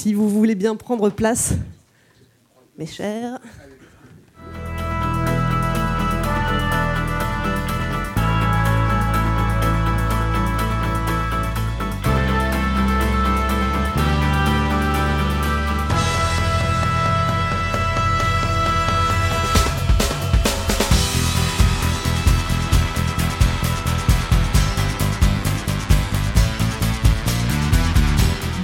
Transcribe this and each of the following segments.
si vous voulez bien prendre place, mes chers.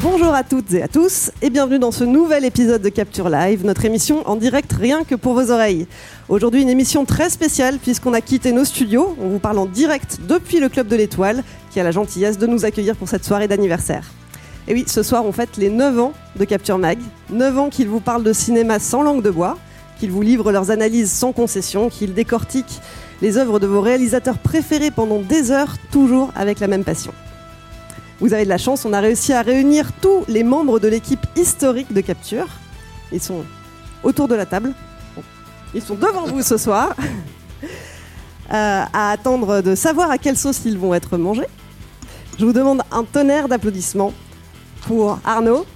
Bonjour à toutes et à tous et bienvenue dans ce nouvel épisode de Capture Live, notre émission en direct rien que pour vos oreilles. Aujourd'hui une émission très spéciale puisqu'on a quitté nos studios, on vous parle en direct depuis le Club de l'Étoile qui a la gentillesse de nous accueillir pour cette soirée d'anniversaire. Et oui, ce soir on fête les 9 ans de Capture Mag, 9 ans qu'ils vous parlent de cinéma sans langue de bois, qu'ils vous livrent leurs analyses sans concession, qu'ils décortiquent les œuvres de vos réalisateurs préférés pendant des heures, toujours avec la même passion. Vous avez de la chance, on a réussi à réunir tous les membres de l'équipe historique de Capture. Ils sont autour de la table. Ils sont devant vous ce soir. Euh, à attendre de savoir à quelle sauce ils vont être mangés. Je vous demande un tonnerre d'applaudissements pour Arnaud.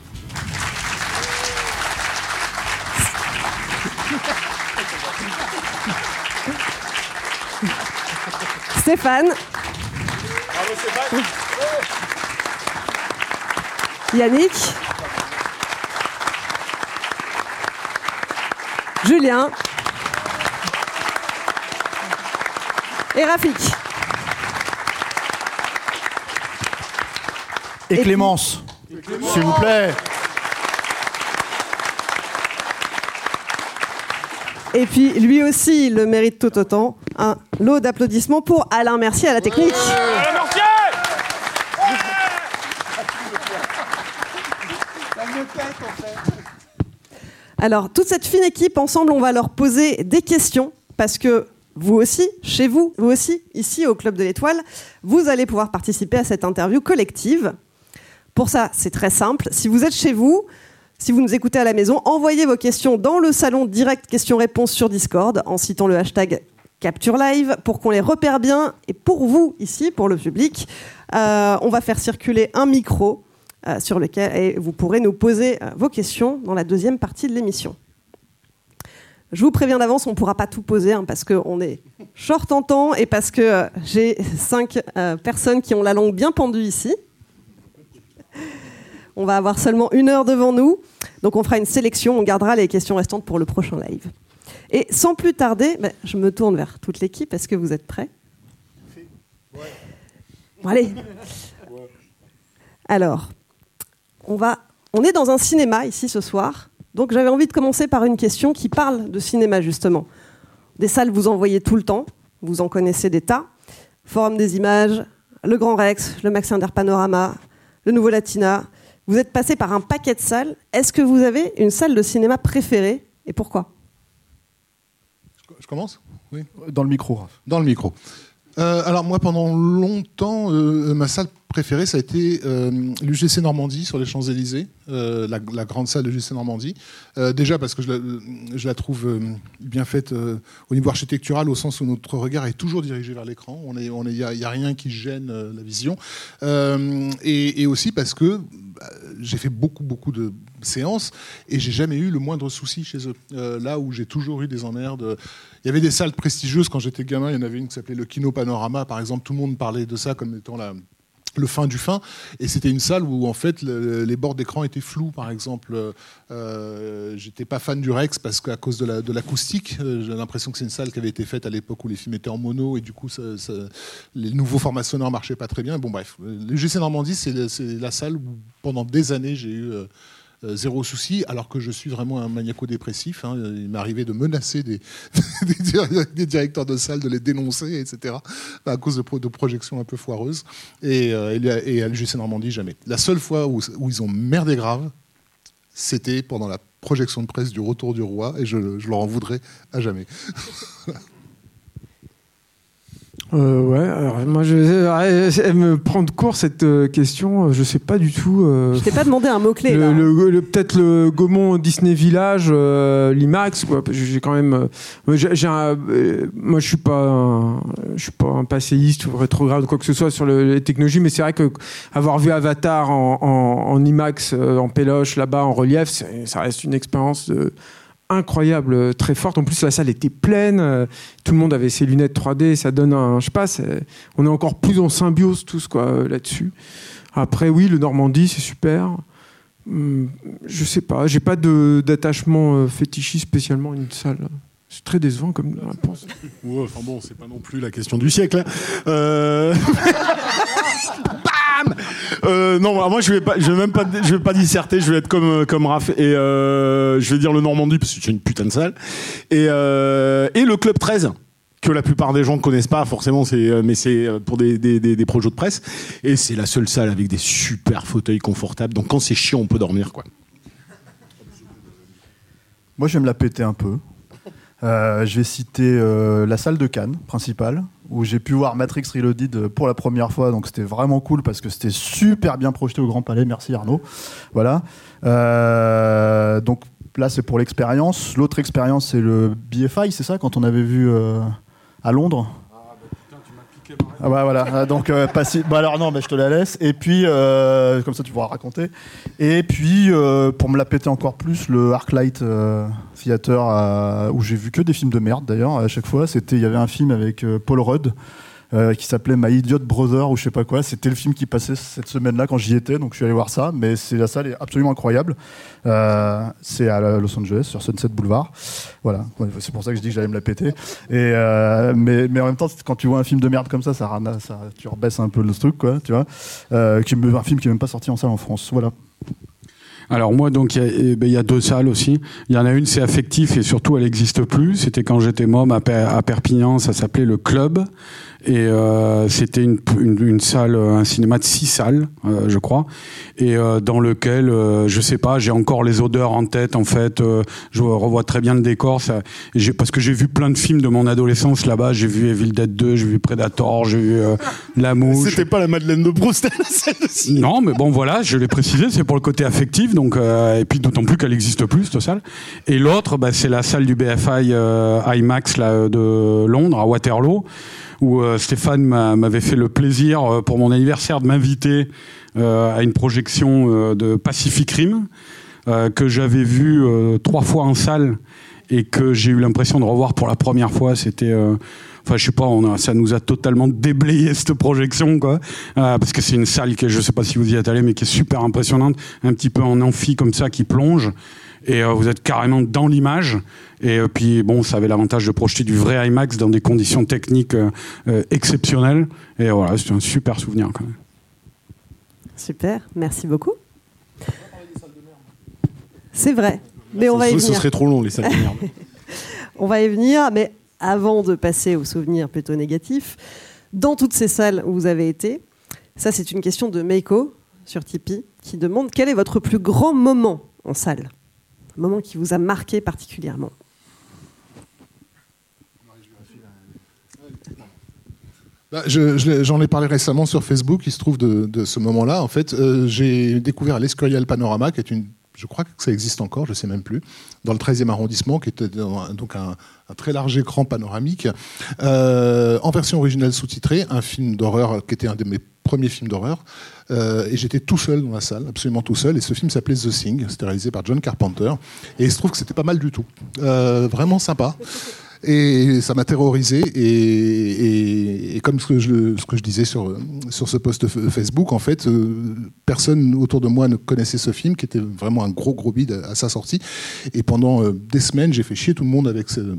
Stéphane. Yannick. Julien. Et Rafik. Et, Clémence, s'il vous plaît. Et puis lui aussi, il le mérite tout autant. Un lot d'applaudissements pour Alain Mercier à la technique. Alors, toute cette fine équipe, ensemble, on va leur poser des questions parce que vous aussi, chez vous, vous aussi, ici au Club de l'Étoile, vous allez pouvoir participer à cette interview collective. Pour ça, c'est très simple. Si vous êtes chez vous, si vous nous écoutez à la maison, envoyez vos questions dans le salon direct questions-réponses sur Discord en citant le hashtag Capture Live pour qu'on les repère bien. Et pour vous, ici, pour le public, euh, on va faire circuler un micro euh, sur lequel et vous pourrez nous poser euh, vos questions dans la deuxième partie de l'émission. Je vous préviens d'avance, on ne pourra pas tout poser hein, parce qu'on est short en temps et parce que euh, j'ai cinq personnes qui ont la langue bien pendue ici. On va avoir seulement une heure devant nous, donc on fera une sélection, on gardera les questions restantes pour le prochain live. Et sans plus tarder, ben, je me tourne vers toute l'équipe. Est-ce que vous êtes prêts? Bon, Allez. Alors, on, va, on est dans un cinéma ici ce soir, donc j'avais envie de commencer par une question qui parle de cinéma justement. Des salles, vous en voyez tout le temps, vous en connaissez des tas. Forum des images, le Grand Rex, le Max Inder Panorama, le Nouveau Latina. Vous êtes passé par un paquet de salles. Est-ce que vous avez une salle de cinéma préférée et pourquoi? Je commence? Oui. Dans le micro, Raph. Dans le micro. Euh, alors moi, pendant longtemps, euh, ma salle préférée, ça a été euh, l'UGC Normandie sur les Champs-Élysées, la, grande salle de l'UGC Normandie. déjà parce que je la, trouve bien faite au niveau architectural, au sens où notre regard est toujours dirigé vers l'écran. Il n'y a, rien qui gêne la vision. Et, et, aussi parce que j'ai fait beaucoup, beaucoup de séances et j'ai jamais eu le moindre souci chez eux. là où j'ai toujours eu des emmerdes il y avait des salles prestigieuses quand j'étais gamin. Il y en avait une qui s'appelait le Kino Panorama, par exemple. Tout le monde parlait de ça comme étant la, le fin du fin. Et c'était une salle où, en fait, les bords d'écran étaient flous, par exemple. Euh, J'étais pas fan du Rex parce qu'à cause de l'acoustique, euh, j'ai l'impression que c'est une salle qui avait été faite à l'époque où les films étaient en mono et du coup, les nouveaux formats sonores marchaient pas très bien. Bon, bref. Le GC Normandie, c'est la salle où, pendant des années, j'ai eu. Euh, euh, zéro souci, alors que je suis vraiment un maniaco-dépressif. Hein. Il m'est arrivé de menacer des, directeurs de salle, de les dénoncer, etc., à cause de, projections un peu foireuses. Et, euh, et à l'UGC Normandie, jamais. La seule fois où, où ils ont merdé grave, c'était pendant la projection de presse du Retour du Roi, et je, je leur en voudrais à jamais. Euh, ouais, alors moi je, euh, elle me prend de court cette euh, question, je sais pas du tout. euh, Je t'ai pas demandé un mot-clé. le, là. le- le- peut-être le Gaumont Disney Village, euh, l'IMAX, J'ai quand même, euh, j'ai un- euh, moi je suis pas, un, je suis pas un passéiste ou rétrograde ou quoi que ce soit sur le- les technologies, mais c'est vrai que avoir vu Avatar en, en- en IMAX, euh, en péloche là-bas, en relief, ça reste une expérience. euh, incroyable, euh, très forte. En plus, la salle était pleine. euh, tout le monde avait ses lunettes 3D. Ça donne un, je sais pas, on est encore plus en symbiose tous quoi euh, là-dessus. Après, oui, le Normandie, c'est super. Hum, Je sais pas, j'ai pas d'attachement fétichiste spécialement à une salle. C'est très décevant comme réponse. Ouais, enfin bon, c'est pas non plus la question du siècle. hein. Euh... Bam Euh, non, moi je vais pas, je vais même pas, je vais pas disserter. Je vais être comme euh, comme Raph et euh, je vais dire le Normandie parce que c'est une putain de salle et euh, et le club 13 que la plupart des gens ne connaissent pas forcément, c'est mais c'est pour des, des, des, des projets de presse et c'est la seule salle avec des super fauteuils confortables. Donc quand c'est chiant, on peut dormir quoi. Moi, je vais me la péter un peu. Euh, je vais citer euh, la salle de Cannes principale, où j'ai pu voir Matrix Reloaded euh, pour la première fois. Donc c'était vraiment cool parce que c'était super bien projeté au Grand Palais. Merci Arnaud. Voilà. Donc là, c'est pour l'expérience. L'autre expérience, c'est le BFI, c'est ça, quand on avait vu à Londres? Ah bah voilà, Ah, donc euh, pas si- bah alors non, mais je te la laisse. Et puis euh, comme ça tu pourras raconter. Et puis euh, pour me la péter encore plus, le ArcLight euh, Theater euh, où j'ai vu que des films de merde d'ailleurs à chaque fois. C'était il y avait un film avec euh, Paul Rudd. Euh, qui s'appelait My Idiot Brother ou je sais pas quoi. C'était le film qui passait cette semaine-là quand j'y étais, donc je suis allé voir ça. Mais c'est la salle est absolument incroyable. Euh, c'est à Los Angeles sur Sunset Boulevard. Voilà, c'est pour ça que je dis que j'allais me la péter. Euh, mais, en même temps, quand tu vois un film de merde comme ça, ça, ça tu rebaisses un peu le truc, quoi, tu vois. Qui un film qui est même pas sorti en salle en France. Voilà. Alors moi, donc, il y, a- eh ben, y a deux salles aussi. Il y en a une, c'est affectif et surtout, elle n'existe plus. C'était quand j'étais môme à, Per- à Perpignan, ça s'appelait le Club. Et euh, c'était une, une, une salle, un cinéma de six salles, euh, je crois, et euh, dans lequel, euh, je sais pas, j'ai encore les odeurs en tête. En fait, euh, je revois très bien le décor. Ça, parce que j'ai vu plein de films de mon adolescence là-bas. J'ai vu Evil Dead 2, j'ai vu Predator, j'ai vu euh, La Mouche. C'était pas la Madeleine de Proust. Non, mais bon, voilà, je l'ai précisé, c'est pour le côté affectif, donc euh, et puis d'autant plus qu'elle n'existe plus cette salle. Et l'autre, bah, c'est la salle du BFI euh, IMAX de Londres à Waterloo, où euh, Stéphane m'a- m'avait fait le plaisir pour mon anniversaire de m'inviter à une projection de Pacific Rim que j'avais vu trois fois en salle et que j'ai eu l'impression de revoir pour la première fois. C'était Enfin, je sais pas, on a, ça nous a totalement déblayé cette projection, quoi. Euh, parce que c'est une salle que je sais pas si vous y êtes allé, mais qui est super impressionnante, un petit peu en amphi comme ça, qui plonge. Et euh, vous êtes carrément dans l'image. Et euh, puis, bon, ça avait l'avantage de projeter du vrai IMAX dans des conditions techniques euh, euh, exceptionnelles. Et voilà, c'est un super souvenir, quand même. Super, merci beaucoup. C'est vrai, mais on va y ce, ce venir. serait trop long les salles de merde. On va y venir, mais avant de passer aux souvenirs plutôt négatifs, dans toutes ces salles où vous avez été, ça c'est une question de Meiko sur Tipeee qui demande quel est votre plus grand moment en salle? Un moment qui vous a marqué particulièrement? Bah, J'en ai parlé récemment sur Facebook. Il se trouve de, de ce moment-là. En fait, euh, j'ai découvert l'Escorial Panorama, qui est une, je crois que ça existe encore, je sais même plus, dans le 13e arrondissement, qui était donc un, un très large écran panoramique, euh, en version originale sous-titrée, un film d'horreur qui était un de mes premiers films d'horreur. Euh, et j'étais tout seul dans la salle, absolument tout seul. Et ce film s'appelait The Thing. C'était réalisé par John Carpenter. Et il se trouve que c'était pas mal du tout. Euh, vraiment sympa. Et ça m'a terrorisé. Et, comme ce que je, disais sur, sur ce post Facebook, en fait, euh, personne autour de moi ne connaissait ce film, qui était vraiment un gros, gros bide à, à sa sortie. Et pendant euh, des semaines, j'ai fait chier tout le monde avec ce-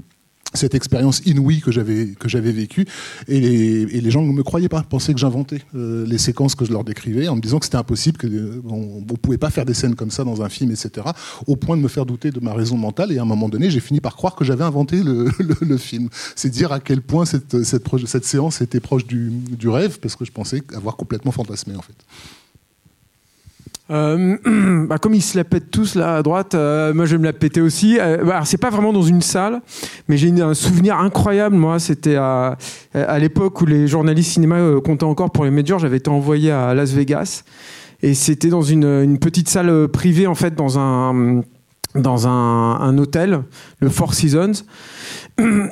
cette expérience inouïe que j'avais que j'avais vécue et les, et les gens ne me croyaient pas pensaient que j'inventais euh, les séquences que je leur décrivais en me disant que c'était impossible que euh, on, pouvait pas faire des scènes comme ça dans un film etc au point de me faire douter de ma raison mentale et à un moment donné j'ai fini par croire que j'avais inventé le, le- le film. C'est dire à quel point cette cette, cette séance était proche du, du rêve parce que je pensais avoir complètement fantasmé en fait Euh, bah, comme ils se la pètent tous là à droite, euh, moi je vais me la péter aussi. Euh, bah, alors, c'est pas vraiment dans une salle, mais j'ai un souvenir incroyable. Moi, c'était à, l'époque où les journalistes cinéma euh, comptaient encore pour les majors. J'avais été envoyé à Las Vegas et c'était dans une, petite salle privée en fait dans un dans un hôtel, le Four Seasons.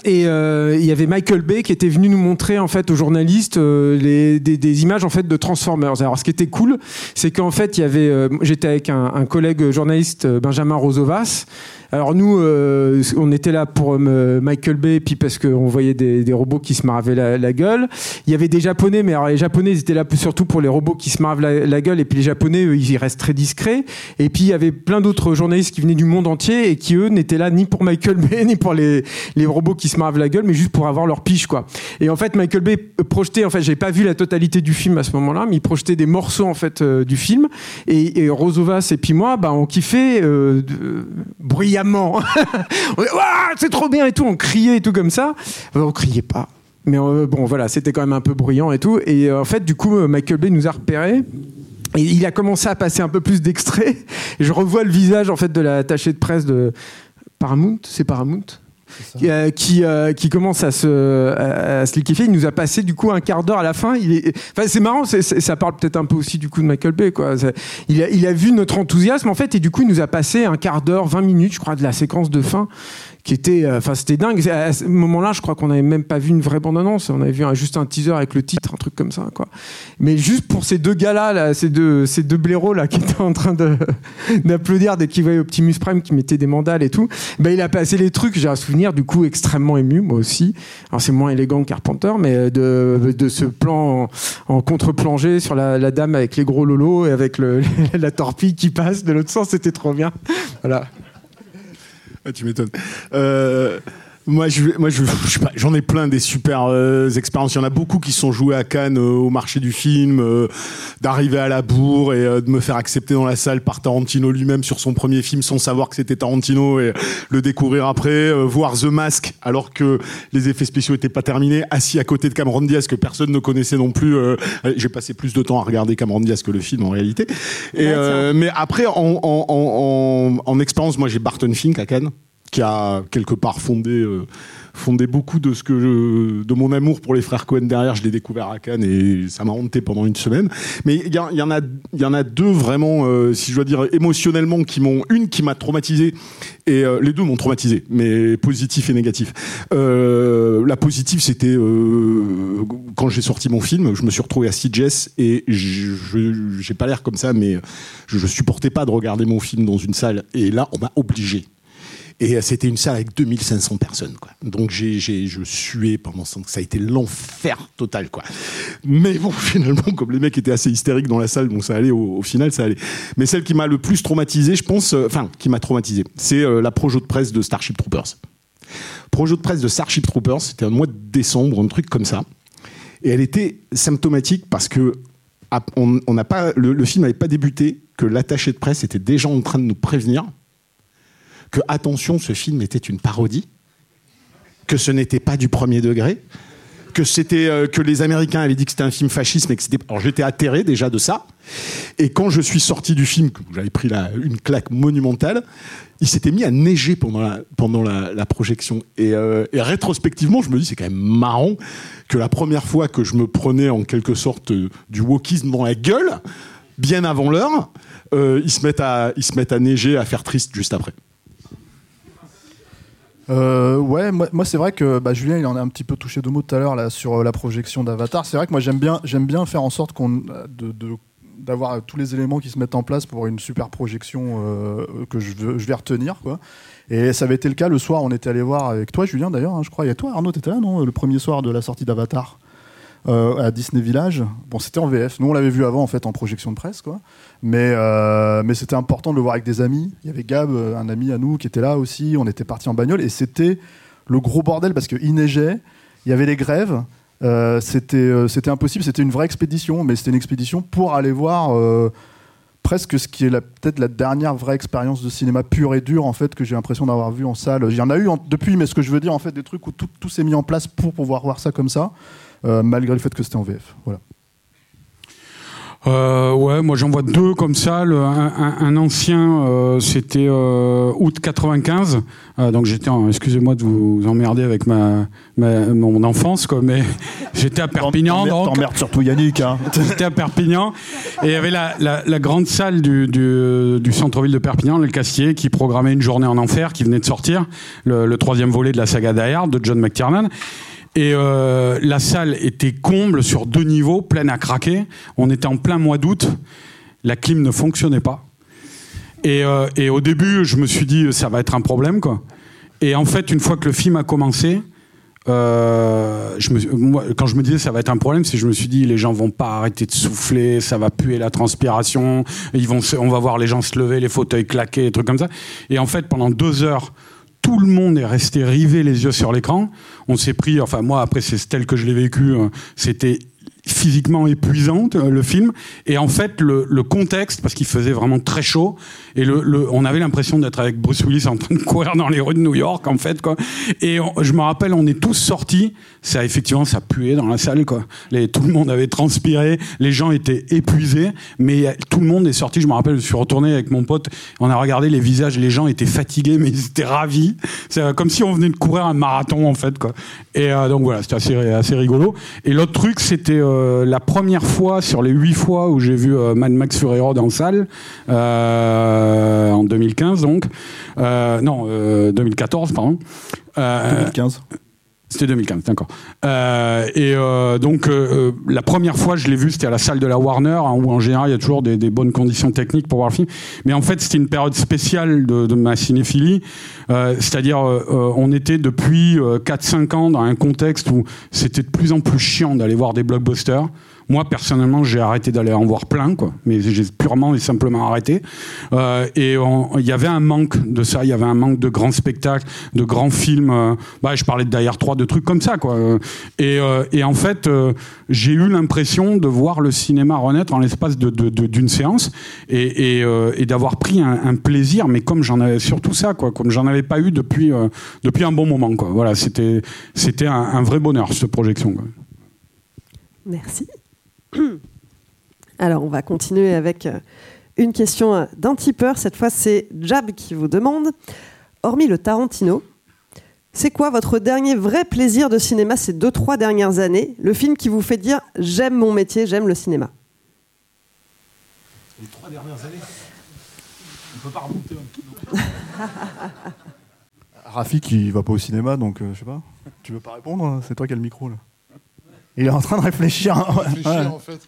Et euh, il y avait Michael Bay qui était venu nous montrer en fait aux journalistes euh, des images en fait de Transformers. Alors ce qui était cool, c'est qu'en fait il y avait, euh, j'étais avec un, un collègue journaliste euh, Benjamin Rosovas. Alors nous, euh, on était là pour euh, Michael Bay, puis parce qu'on voyait des, robots qui se maravaient la, la gueule. Il y avait des Japonais, mais alors les Japonais étaient là surtout pour les robots qui se maravent la, la gueule, et puis les Japonais, eux, ils restent très discrets. Et puis il y avait plein d'autres journalistes qui venaient du monde entier et qui eux n'étaient là ni pour Michael Bay ni pour les, robots qui se maravent la gueule, mais juste pour avoir leur piche quoi. Et en fait Michael Bay projetait, en fait j'ai pas vu la totalité du film à ce moment-là, mais il projetait des morceaux en fait euh, du film. Et, et Rosovas et puis moi, bah on kiffait euh, de- c'est trop bien et tout, on criait et tout comme ça. Euh, on criait pas. Mais euh, bon, voilà, c'était quand même un peu bruyant et tout. Et euh, en fait, du coup, Michael Bay nous a repérés. Et il a commencé à passer un peu plus d'extraits. Je revois le visage en fait de l'attaché de presse de Paramount. C'est Paramount euh, qui, euh, qui commence à se, à, liquéfier. Il nous a passé du coup un quart d'heure à la fin. Enfin, c'est marrant, ça parle peut-être un peu aussi du coup de Michael Bay. Quoi. Il, a, il a vu notre enthousiasme en fait, et du coup il nous a passé un quart d'heure, 20 minutes, je crois, de la séquence de fin qui était, euh, c'était dingue. À ce moment-là, je crois qu'on n'avait même pas vu une vraie bande-annonce. On avait vu juste un teaser avec le titre, un truc comme ça. Mais juste pour ces deux gars-là, là, ces deux, ces deux blaireaux là qui étaient en train d'applaudir dès qu'ils voyaient Optimus Prime qui mettait des mandales et tout, ben il a passé les trucs. J'ai un souvenir du coup extrêmement ému, moi aussi. Alors c'est moins élégant que Carpenter, mais de, de ce plan en, contre-plongée sur la, dame avec les gros lolos et avec la torpille qui passe de l'autre sens, c'était trop bien. Voilà. Ah, tu m'étonnes. Euh, moi, je, moi, je, j'en ai plein des super euh, expériences. Il y en a beaucoup qui sont joués à Cannes euh, au marché du film, euh, d'arriver à la bourre et euh, de me faire accepter dans la salle par Tarantino lui-même sur son premier film sans savoir que c'était Tarantino et le découvrir après, euh, voir The Mask alors que les effets spéciaux étaient pas terminés, assis à côté de Cameron Diaz que personne ne connaissait non plus. euh, J'ai passé plus de temps à regarder Cameron Diaz que le film en réalité. Et, euh, mais après, en, en, en, en expérience, moi j'ai Barton Fink à Cannes qui a quelque part fondé, euh, fondé beaucoup de ce que de mon amour pour les frères Cohen derrière. Je l'ai découvert à Cannes et ça m'a hanté pendant une semaine. Mais il y, en- a, y en a deux vraiment, euh, si je dois dire émotionnellement, qui m'ont une qui m'a traumatisé et euh, les deux m'ont traumatisé, mais positif et négatif. La positive, c'était quand j'ai sorti mon film, je me suis retrouvé à Sitges et j'ai pas l'air comme ça, mais je, je supportais pas de regarder mon film dans une salle. Et là, on m'a obligé. Et euh, c'était une salle avec 2500 personnes. Quoi. Donc j'ai, je suais pendant ce temps. Ça a été l'enfer total. Quoi. Mais bon, finalement, comme les mecs étaient assez hystériques dans la salle, donc ça allait, au, final, ça allait. Mais celle qui m'a le plus traumatisé, je pense, euh, enfin, qui m'a traumatisé, c'est euh, la projo de presse de Starship Troopers. Projo de presse de Starship Troopers, c'était un mois de décembre, un truc comme ça. Et elle était symptomatique parce que on, on pas, le, le film n'avait pas débuté, que l'attaché de presse était déjà en train de nous prévenir que attention, ce film était une parodie, que ce n'était pas du premier degré, que c'était euh, que les Américains avaient dit que c'était un film fasciste, mais que c'était. Alors j'étais atterré déjà de ça. Et quand je suis sorti du film, j'avais pris une claque monumentale, il s'était mis à neiger pendant la, projection. Et, euh, et rétrospectivement, je me dis c'est quand même marrant que la première fois que je me prenais en quelque sorte euh, du wokisme dans la gueule, bien avant l'heure, ils se mettent ils se mettent à neiger, à faire triste juste après. Euh, ouais, moi, c'est vrai que bah, Julien il en a un petit peu touché deux mots tout à l'heure sur euh, la projection d'Avatar. C'est vrai que moi j'aime bien, faire en sorte qu'on de- d'avoir tous les éléments qui se mettent en place pour une super projection euh, que je vais retenir quoi. Et ça avait été le cas le soir. On était allé voir avec toi Julien d'ailleurs. hein, je crois. Il y a toi Arnaud, t'étais là non Le premier soir de la sortie d'Avatar? Euh, à Disney Village. Bon, c'était en VF. Nous, on l'avait vu avant, en fait, en projection de presse, quoi. Mais, euh, mais c'était important de le voir avec des amis. Il y avait Gab, euh, un ami à nous, qui était là aussi. On était partis en bagnole et c'était le gros bordel parce qu'il neigeait, il y avait les grèves. c'était c'était impossible. C'était une vraie expédition, mais c'était une expédition pour aller voir presque ce qui est peut-être la dernière vraie expérience de cinéma pur et dur en fait que j'ai l'impression d'avoir vu en salle. Il y en a eu depuis, mais ce que je veux dire en fait des trucs où tout, tout s'est mis en place pour pouvoir voir ça comme ça, malgré le fait que c'était en VF. Voilà. Euh, ouais, moi j'en vois deux comme ça. Le, un, ancien, euh, c'était euh, août 95. Euh, donc j'étais, excusez-moi de vous emmerder avec ma, ma- mon enfance, quoi, mais j'étais à Perpignan. T'emmerdes- surtout Yannick. Hein. J'étais à Perpignan et il y avait la, la- la grande salle du, du- du centre-ville de Perpignan, le Castier, qui programmait une journée en enfer qui venait de sortir, le, le troisième volet de la saga Die Hard de John McTiernan. Et euh, la salle était comble sur deux niveaux, pleine à craquer. On était en plein mois d'août, la clim ne fonctionnait pas. Et, euh, et au début, je me suis dit, ça va être un problème, quoi. Et en fait, une fois que le film a commencé, euh, quand je me disais ça va être un problème, c'est je me suis dit les gens vont pas arrêter de souffler, ça va puer la transpiration, ils vont, on va voir les gens se lever, les fauteuils claquer, des trucs comme ça. Et en fait, pendant deux heures, tout le monde est resté rivé les yeux sur l'écran. On s'est pris, enfin moi après c'est tel que je l'ai vécu, euh, c'était physiquement épuisant euh, le film. Et en fait le, contexte parce qu'il faisait vraiment très chaud et le, on avait l'impression d'être avec Bruce Willis en train de courir dans les rues de New York en fait quoi. Et je me rappelle on est tous sortis. Ça effectivement ça puait dans la salle quoi. Tout le monde avait transpiré. Les gens étaient épuisés. Mais tout le monde est sorti. Je me rappelle je suis retourné avec mon pote. On a regardé les visages. Les gens étaient fatigués mais ils étaient ravis. C'est euh, comme si on venait de courir un marathon en fait quoi. Et euh, donc voilà c'était assez, assez rigolo. Et l'autre truc c'était la première fois sur les huit fois où j'ai vu euh, Mad Max Fury Road en salle euh, en 2015 donc Euh, non euh, 2014 pardon Euh, 2015. C'était 2015, d'accord. Euh, et euh, donc euh, euh, la première fois je l'ai vu, c'était à la salle de la Warner, hein, où en général il y a toujours des, des bonnes conditions techniques pour voir le film. Mais en fait c'était une période spéciale de, de ma cinéphilie, Euh, c'est-à-dire euh, on était depuis euh, 4-5 ans dans un contexte où c'était de plus en plus chiant d'aller voir des blockbusters. Moi, personnellement, j'ai arrêté d'aller en voir plein, quoi. Mais j'ai purement et simplement arrêté. Euh, et il y avait un manque de ça. Il y avait un manque de grands spectacles, de grands films. euh, bah, je parlais de Die Hard 3, de trucs comme ça, quoi. Euh, Et, euh, et en fait, euh, j'ai eu l'impression de voir le cinéma renaître en l'espace d'une séance et, et, et d'avoir pris un, plaisir, mais comme j'en avais surtout ça, quoi, comme j'en avais pas eu depuis depuis un bon moment, quoi. Voilà, c'était un, un vrai bonheur cette projection. Quoi. Merci. Alors, on va continuer avec euh, une question d'un tipeur. Cette fois, c'est Jab qui vous demande Hormis le Tarantino, c'est quoi votre dernier vrai plaisir de cinéma ces deux, trois dernières années? Le film qui vous fait dire j'aime mon métier, j'aime le cinéma Les trois dernières années? On peut pas remonter un peu. Rafi qui va pas au cinéma, donc euh, je sais pas. Tu veux pas répondre? Hein C'est toi qui as le micro là. Il est en train de réfléchir. hein. réfléchir Ouais. en fait.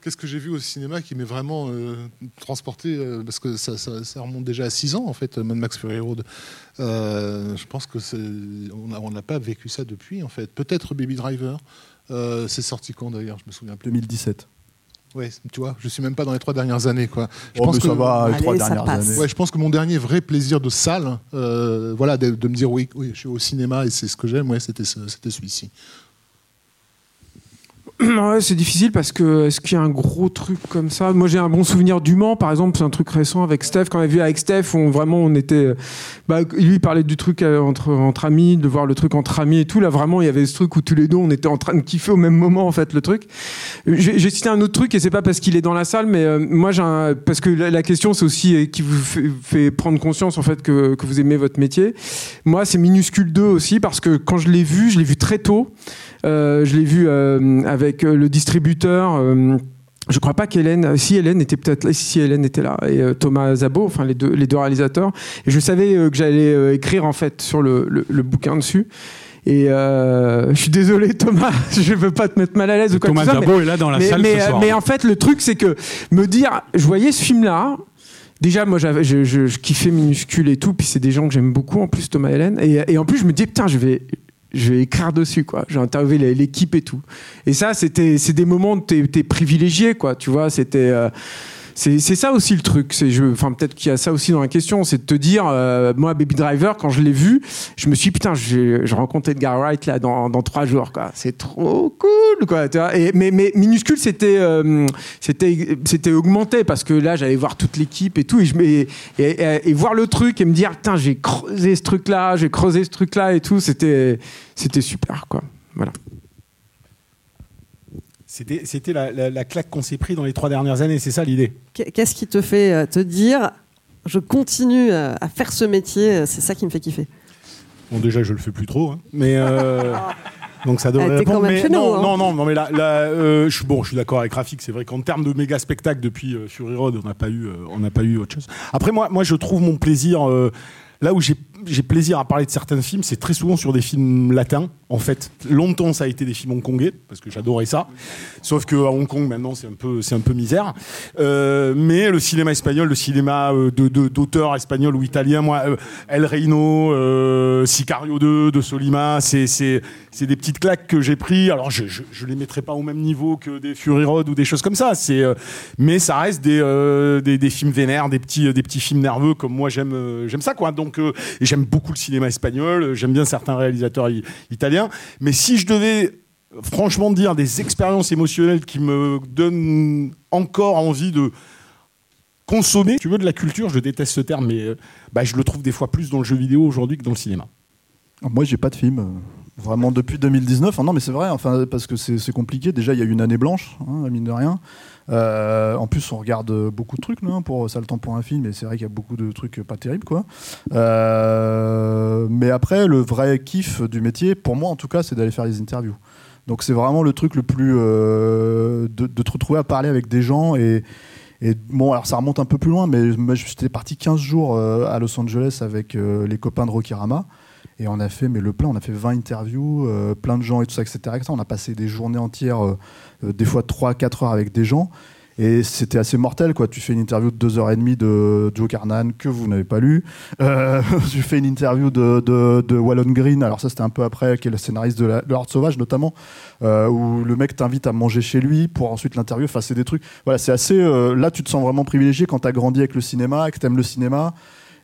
Qu'est-ce que j'ai vu au cinéma qui m'est vraiment euh, transporté euh, Parce que ça, ça- ça remonte déjà à 6 ans en fait, Mad Max Fury Road. Euh, je pense que on n'a pas vécu ça depuis en fait. Peut-être Baby Driver. Euh, c'est sorti quand d'ailleurs? Je me souviens plus. 2017. Ouais, tu vois, je suis même pas dans les trois dernières années quoi. Je Oh, mais ça que- va, les Allez, trois ça dernières passe. années. Ouais, je pense que mon dernier vrai plaisir de salle, euh, voilà, de, de me dire oui, oui, je suis au cinéma et c'est ce que j'aime, ouais, c'était celui-ci. Ouais, c'est difficile parce que est-ce qu'il y a un gros truc comme ça? Moi, j'ai un bon souvenir du Mans, par exemple. C'est un truc récent avec Steph. Quand on a vu avec Steph, on vraiment on était. Bah, lui il parlait du truc euh, entre amis, de voir le truc entre amis et tout. Là, vraiment, il y avait ce truc où tous les deux, on était en train de kiffer au même moment, en fait, le truc. J'ai j'ai cité un autre truc et c'est pas parce qu'il est dans la salle, mais euh, moi, j'ai un- parce que la, question, c'est aussi euh, qui vous fait, fait prendre conscience en fait que que vous aimez votre métier. Moi, c'est minuscule 2 aussi parce que quand je l'ai vu, je l'ai vu très tôt. Euh, je l'ai vu euh, avec euh, le distributeur. je crois pas qu'Hélène, si Hélène était peut-être là, si Hélène était là, et euh, Thomas Zabo, enfin les deux, les deux réalisateurs. Et je savais euh, que j'allais euh, écrire en fait sur le, le, le bouquin dessus. Et je suis désolé Thomas, je veux pas te mettre mal à l'aise ou quoi que Thomas ce soit, mais- Zabo est là dans la mais, salle mais, ce soir. mais en fait, le truc, c'est que me dire, je voyais ce film-là. Déjà, moi, je, je kiffais minuscule et tout, puis c'est des gens que j'aime beaucoup en plus, Thomas et Hélène. Et, et en plus, je me dis, putain, je vais, je vais écrire dessus, quoi. J'ai interviewé l'équipe et tout. Et ça, c'était, c'est des moments où t'es, t'es privilégié, quoi. Tu vois, c'était. euh, c'est, ça aussi le truc. C'est, je, enfin, peut-être qu'il y a ça aussi dans la question. C'est de te dire, euh, moi, Baby Driver, quand je l'ai vu, je me suis dit, putain, je, rencontre Edgar Wright là dans, trois jours, quoi. C'est trop cool, quoi. Mais, minuscule, c'était, euh, c'était, c'était augmenté parce que là, j'allais voir toute l'équipe et tout, et, et, voir le truc et me dire, putain, j'ai creusé ce truc-là, j'ai creusé ce truc-là et tout, c'était, c'était super, quoi. Voilà. C'était, la, la- la claque qu'on s'est pris dans les trois dernières années, c'est ça l'idée. Qu'est- Qu'est-ce qui te fait euh, te dire je continue euh, à faire ce métier, euh, c'est ça qui me fait kiffer? Bon, déjà, je le fais plus trop, hein. mais euh, donc ça devrait répondre. mais nous, hein. non, non, non, mais là, là, euh, je suis bon, je suis d'accord avec Rafik. C'est vrai qu'en termes de méga spectacle depuis euh, Fury Road, on n'a pas eu, euh, on n'a pas eu autre chose. Après, moi, moi, je trouve mon plaisir là où j'ai j'ai plaisir à parler de certains films, c'est très souvent sur des films latins. En fait, longtemps ça a été des films hongkongais parce que j'adorais ça. Sauf que à Hong Kong maintenant c'est un peu c'est un peu misère. Euh, mais le cinéma espagnol, le cinéma euh, de d'auteurs espagnols ou italiens, moi, euh, El Reino, Sicario 2 de Solima, c'est c'est c'est des petites claques que j'ai pris. Alors je, je les mettrai pas au même niveau que des Fury Road ou des choses comme ça. C'est mais ça reste des, des des films vénères, des petits des petits films nerveux comme moi j'aime j'aime ça quoi. Donc j'aime beaucoup le cinéma espagnol. J'aime bien certains réalisateurs italiens. Mais si je devais franchement dire des expériences émotionnelles qui me donnent encore envie de consommer, tu veux, de la culture, je déteste ce terme, mais euh, bah, je le trouve des fois plus dans le jeu vidéo aujourd'hui que dans le cinéma. Moi, j'ai pas de film. Vraiment depuis 2019. Ah non, mais c'est vrai, enfin, parce que c'est compliqué. Déjà, il y a eu une année blanche, hein, mine de rien. Euh, en plus, on regarde beaucoup de trucs là, pour ça le temps pour un film, et c'est vrai qu'il y a beaucoup de trucs pas terribles, quoi. Euh, mais après, le vrai kiff du métier, pour moi en tout cas, c'est d'aller faire les interviews. Donc c'est vraiment le truc le plus euh, de, te retrouver à parler avec des gens et bon, alors ça remonte un peu plus loin, mais j'étais parti 15 jours à Los Angeles avec les copains de Rokirama. Et on a fait, mais le plein, on a fait 20 interviews, euh, plein de gens et tout ça, etc. On a passé des journées entières, euh, euh, des fois 3-4 heures avec des gens. Et c'était assez mortel, quoi. Tu fais une interview de 2h30 de Joe Carnan que vous n'avez pas lu. Tu fais une interview de, de, de Wallon Green, alors ça c'était un peu après, qui est le scénariste de, la, Sauvage notamment, où le mec t'invite à manger chez lui pour ensuite l'interview. Enfin, c'est des trucs. Voilà, c'est assez. là, tu te sens vraiment privilégié quand t'as grandi avec le cinéma, que t'aimes le cinéma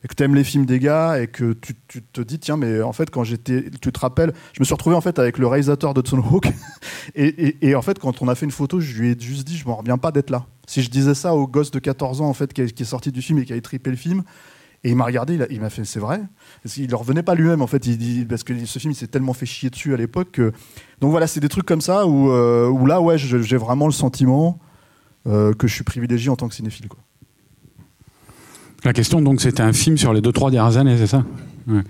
et que t'aimes les films des gars et que tu, tu te dis tiens mais en fait quand j'étais tu te rappelles je me suis retrouvé en fait avec le réalisateur de Hawk et, et, en fait quand on a fait une photo je lui ai juste dit je m'en reviens pas d'être là si je disais ça au gosse de 14 ans en fait qui est, sorti du film et qui a trippé le film et il m'a regardé, il m'a fait, c'est vrai. Parce qu'il ne revenait pas lui-même, en fait. Il dit, parce que ce film, il s'est tellement fait chier dessus à l'époque. que- Donc voilà, c'est des trucs comme ça où, euh, où là, ouais, j'ai vraiment le sentiment euh, que je suis privilégié en tant que cinéphile. Quoi. La question, donc, c'était un film sur les deux, trois dernières années, c'est ça? Ouais.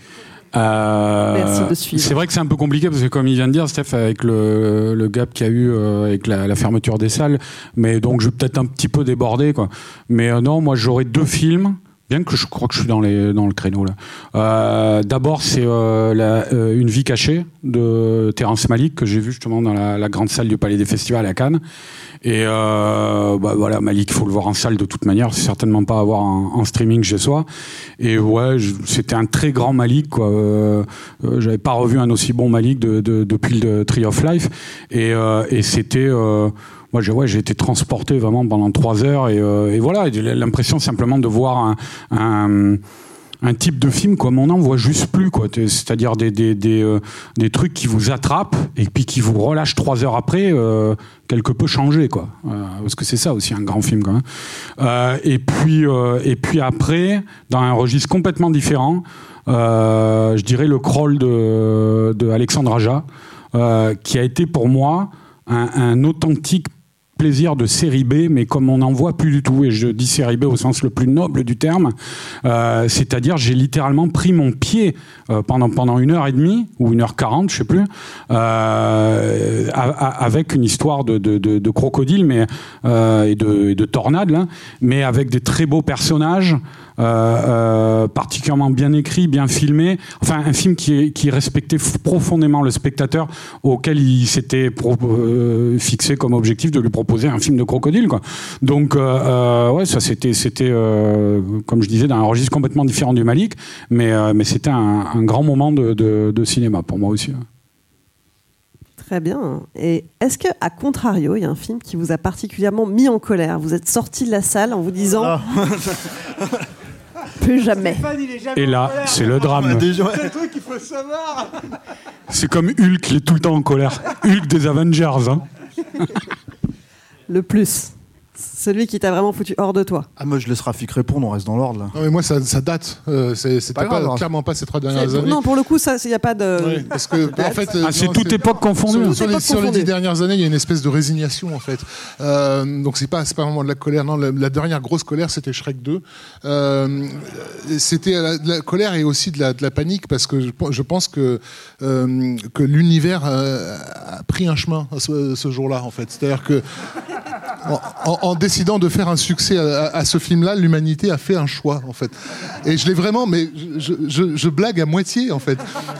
Euh, Merci de suivre. C'est vrai que c'est un peu compliqué parce que, comme il vient de dire, Steph, avec le, le gap qu'il y a eu euh, avec la, la fermeture des salles, mais donc je vais peut-être un petit peu déborder, quoi. Mais euh, non, moi, j'aurais deux films. Bien que je crois que je suis dans, les, dans le créneau là. Euh, D'abord, c'est euh, Une vie cachée de Terrence Malick que j'ai vu justement dans la, la grande salle du Palais des Festivals à Cannes. Et euh, bah voilà, Malik, faut le voir en salle de toute manière. C'est certainement pas à voir en, en streaming chez soi. Et ouais, c'était un très grand Malik. Quoi. Euh, euh, J'avais pas revu un aussi bon Malik de, de- depuis le Tree of Life. Et, euh, et c'était, euh, moi, j'ai ouais, j'ai été transporté vraiment pendant trois heures. Et, euh, et voilà, l'impression simplement de voir un, un un type de film comme on n'en voit juste plus quoi. C'est-à-dire des des, des, euh, des trucs qui vous attrapent et puis qui vous relâchent trois heures après euh, quelque peu changé quoi. Euh, parce que c'est ça aussi un grand film quand même. Et puis et puis après dans un registre complètement différent je dirais le crawl de, de Alexandre Aja qui a été pour moi un authentique de série B, mais comme on n'en voit plus du tout, et je dis série B au sens le plus noble du terme, euh, c'est-à-dire j'ai littéralement pris mon pied euh, pendant, pendant une heure et demie, ou une heure quarante, je sais plus, euh, avec une histoire de, de, crocodile mais, et, de, de tornade, mais avec des très beaux personnages, euh, euh, particulièrement bien écrit, bien filmé. Enfin, un film qui, respectait profondément le spectateur, auquel il s'était euh, fixé comme objectif de lui proposer un film de crocodile. Quoi. Donc, ouais, ça c'était, c'était euh, comme je disais, dans un registre complètement différent du Malik, mais, euh, mais c'était un, un grand moment de, de- de cinéma pour moi aussi. Très bien. Et est-ce que, à contrario, il y a un film qui vous a particulièrement mis en colère? Vous êtes sorti de la salle en vous disant Ah. plus jamais. Et là, c'est le drame. Déjà, ouais. C'est comme Hulk, il est tout le temps en colère. Hulk des Avengers. hein. Le plus. Celui qui t'a vraiment foutu hors de toi. Ah, moi, je laisse Rafik répondre, on reste dans l'ordre là. Non, mais moi, ça, ça date. Euh, c'est- C'était Pas pas, grave. clairement pas ces trois dernières C'est- années. Non, pour le coup, ça, il n'y a pas de. Ouais, parce que, en fait, euh, Ah, c'est non, toute époque confondue. Sur, sur les, Époque sur les confondue. dix dernières années, il y a une espèce de résignation en fait. Euh, donc c'est pas c'est pas vraiment de la colère. Non, la, la dernière grosse colère, c'était Shrek 2. Euh, c'était la, de la colère et aussi de la, de la panique parce que je, pe- je pense que euh, que l'univers euh, a pris un chemin à ce, ce jour-là en fait. C'est-à-dire que en, décidant de faire un succès à, à- à ce film-là, l'humanité a fait un choix en fait. Et je l'ai vraiment, mais je, je- je blague à moitié en fait.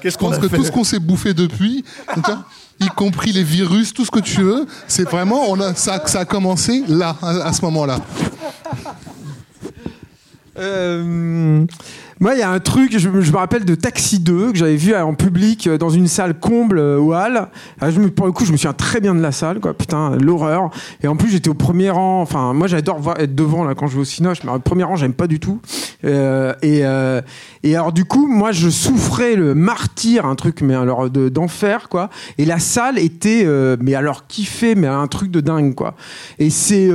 Qu'est-ce Je pense que tout ce qu'on s'est bouffé depuis, y compris les virus, tout ce que tu veux, c'est vraiment, on a, ça, ça a commencé là, à, à ce moment-là. Euh, moi, il y a un truc, je, me rappelle de Taxi 2 que j'avais vu en public euh, dans une salle comble euh, au Hall. Ah, je me- pour le coup, je me souviens très bien de la salle, quoi. Putain, l'horreur. Et en plus, j'étais au premier rang. Enfin, moi, j'adore être devant là quand je vais au cinoche, mais au premier rang, j'aime pas du tout. Euh, et, euh, et alors, du coup, moi, je souffrais le martyr, un truc, mais alors de- d'enfer, quoi. Et la salle était, euh, mais alors kiffée, mais un truc de dingue, quoi. Et c'est.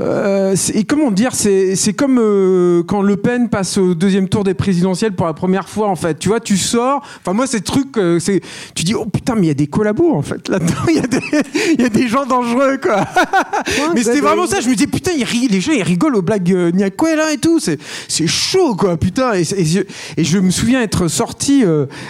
Euh, et comment dire, c'est comme euh, quand Le Pen passe au deuxième tour des présidentielles pour la première fois en fait. Tu vois, tu sors. Enfin moi, ces trucs, euh, c'est tu dis oh putain, mais il y a des collabos en fait là-dedans. Il y, a des- il y a des gens dangereux quoi. mais c'était vraiment ça. Je me dis putain, ils rient, les gens ils rigolent aux blagues euh, Niaquel là et tout. C'est chaud quoi, putain. Et, je, et je me souviens être sorti.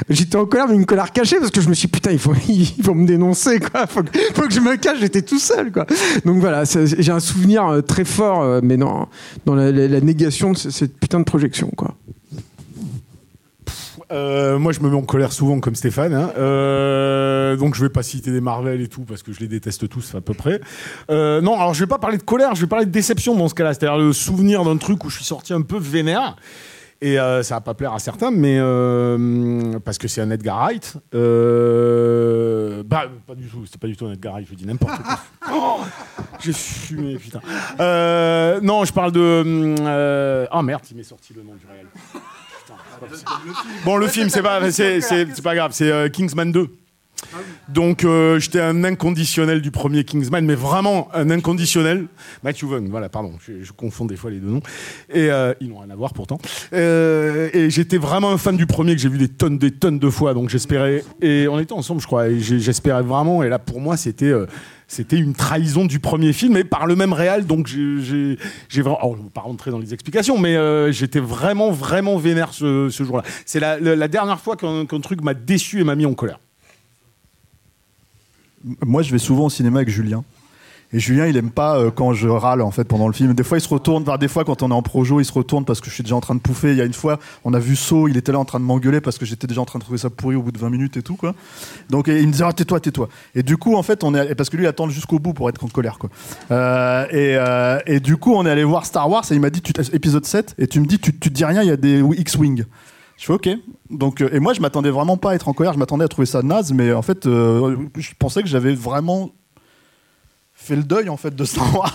J'étais en colère, mais une colère cachée parce que je me suis dit, putain, il faut ils vont me dénoncer quoi. Faut que, faut que je me cache. J'étais tout seul quoi. Donc voilà, j'ai un souvenir euh, très fort, euh, mais non, dans la, négation de ce- cette putain de projection quoi. Euh, moi, je me mets en colère souvent comme Stéphane. hein. Donc, je vais pas citer des Marvel et tout parce que je les déteste tous à peu près. Non, alors je vais pas parler de colère, je vais parler de déception dans ce cas-là. C'est-à-dire le souvenir d'un truc où je suis sorti un peu vénère. Et euh, ça va pas plaire à certains, mais euh, parce que c'est un Edgar Wright. Euh, bah, pas du tout. C'est pas du tout un Edgar Wright. Je dis n'importe quoi. Oh, J'ai fumé, putain. Euh, non, je parle de. Ah merde, il m'est sorti le nom du réel. Putain. Bon, le film, c'est pas, c'est, pas grave, c'est Kingsman 2. Donc, euh, j'étais un inconditionnel du premier Kingsman, mais vraiment un inconditionnel. Matthew Vaughn, voilà, pardon, je, confonds des fois les deux noms. Et euh, ils n'ont rien à voir pourtant. Euh, et j'étais vraiment un fan du premier que j'ai vu des tonnes, des tonnes de fois. Donc, j'espérais. Et on était ensemble, je crois. Et j'espérais vraiment. Et là, pour moi, c'était. c'était une trahison du premier film, mais par le même réal, donc j'ai, vraiment, oh, je ne vais pas rentrer dans les explications, mais j'étais vraiment, vraiment vénère ce, jour-là. C'est la, dernière fois qu'un truc m'a déçu et m'a mis en colère. Moi, je vais souvent au cinéma avec Julien. Et Julien, il aime pas euh, quand je râle en fait pendant le film. Des fois, il se retourne. Des fois, quand on est en projo, il se retourne parce que je suis déjà en train de pouffer. Il y a une fois, on a vu Saw, il était là en train de m'engueuler parce que j'étais déjà en train de trouver ça pourri au bout de 20 minutes et tout quoi. Donc il me disait ah, tais-toi, tais-toi. Et du coup, en fait, on est parce que lui, il attend jusqu'au bout pour être en colère quoi. Euh, et, euh, et du coup, on est allé voir Star Wars et il m'a dit tu, épisode 7 et tu me dis tu, tu dis rien, il y a des X-wing. Je fais ok. Donc euh, et moi, je m'attendais vraiment pas à être en colère. Je m'attendais à trouver ça naze, mais en fait, euh, je pensais que j'avais vraiment fait le deuil en fait de Star Wars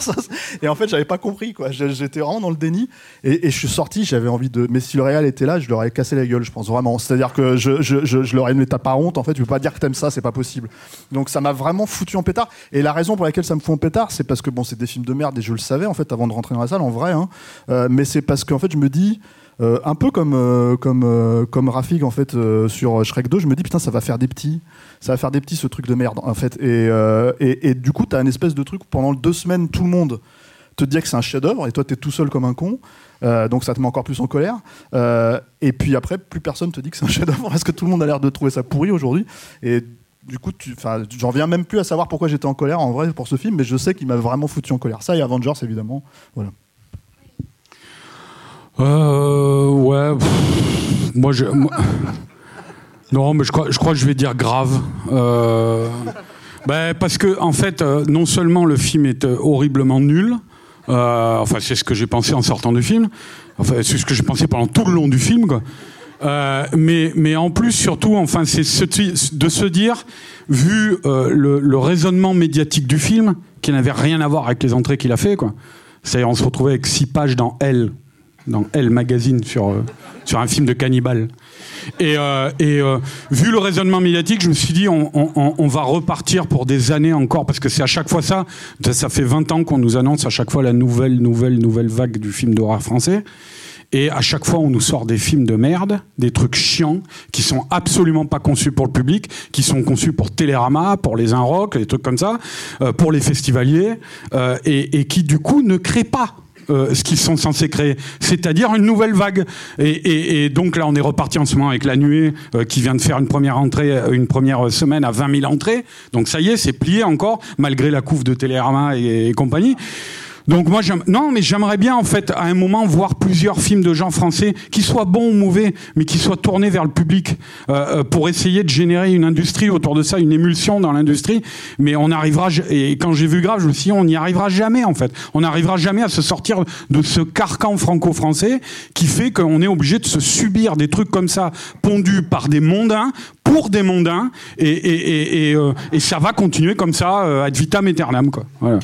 et en fait j'avais pas compris quoi j'étais vraiment dans le déni et, je suis sorti j'avais envie de mais si le réal était là je leur aurais cassé la gueule je pense vraiment c'est à dire que je, je, je, je leur ai mis t'as pas honte en fait tu peux pas dire que t'aimes ça c'est pas possible donc ça m'a vraiment foutu en pétard et la raison pour laquelle ça me fout en pétard c'est parce que bon c'est des films de merde et je le savais en fait avant de rentrer dans la salle en vrai hein. Euh, mais c'est parce qu'en fait je me dis euh, un peu comme euh, comme euh, comme Rafik en fait euh, sur Shrek 2 je me dis putain ça va faire des petits ça va faire des petits ce truc de merde en fait et et, du coup t'as un espèce de truc où pendant deux semaines tout le monde te dit que c'est un chef-d'œuvre et toi t'es tout seul comme un con donc ça te met encore plus en colère et puis après plus personne te dit que c'est un chef-d'œuvre parce que tout le monde a l'air de trouver ça pourri aujourd'hui et du coup, j'en viens même plus à savoir pourquoi j'étais en colère en vrai pour ce film, mais je sais qu'il m'a vraiment foutu en colère. Ça et Avengers évidemment. Voilà. Euh, ouais. pff, moi, je. Non, mais je crois, je crois que je vais dire grave. Euh, ben, parce que, en fait, euh, non seulement le film est euh, horriblement nul, euh, enfin, c'est ce que j'ai pensé en sortant du film, enfin, c'est ce que j'ai pensé pendant tout le long du film, quoi. Euh, mais, mais en plus, surtout, enfin, c'est ce- de se dire, vu euh, le, le raisonnement médiatique du film, qui n'avait rien à voir avec les entrées qu'il a fait, quoi. C'est-à-dire, on se retrouvait avec six pages dans Elle, dans Elle Magazine sur, euh, sur un film de cannibale. Et, euh, et euh, vu le raisonnement médiatique, je me suis dit, on, on- va repartir pour des années encore, parce que c'est à chaque fois ça. Ça, fait 20 ans qu'on nous annonce à chaque fois la nouvelle, nouvelle, nouvelle vague du film d'horreur français. Et à chaque fois, on nous sort des films de merde, des trucs chiants, qui sont absolument pas conçus pour le public, qui sont conçus pour Télérama, pour les Inrock, des trucs comme ça, pour les festivaliers, et qui du coup ne créent pas euh, ce qu'ils sont censés créer, c'est-à-dire une nouvelle vague. Et, et- et donc là, on est reparti en ce moment avec la nuée euh, qui vient de faire une première entrée, euh, une première semaine à 20 000 entrées. Donc ça y est, c'est plié encore, malgré la couve de Télérama et, et compagnie. Donc moi, non, mais j'aimerais bien en fait à un moment voir plusieurs films de gens français qui soient bons ou mauvais, mais qui soient tournés vers le public euh, euh, pour essayer de générer une industrie autour de ça, une émulsion dans l'industrie. Mais on arrivera. Et quand j'ai vu Grave, je me suis dit, on n'y arrivera jamais en fait. On n'arrivera jamais à se sortir de ce carcan franco-français qui fait qu'on est obligé de se subir des trucs comme ça pondus par des mondains pour des mondains, et, et, et, et, euh, ça va continuer comme ça euh, ad vitam aeternam quoi. Voilà.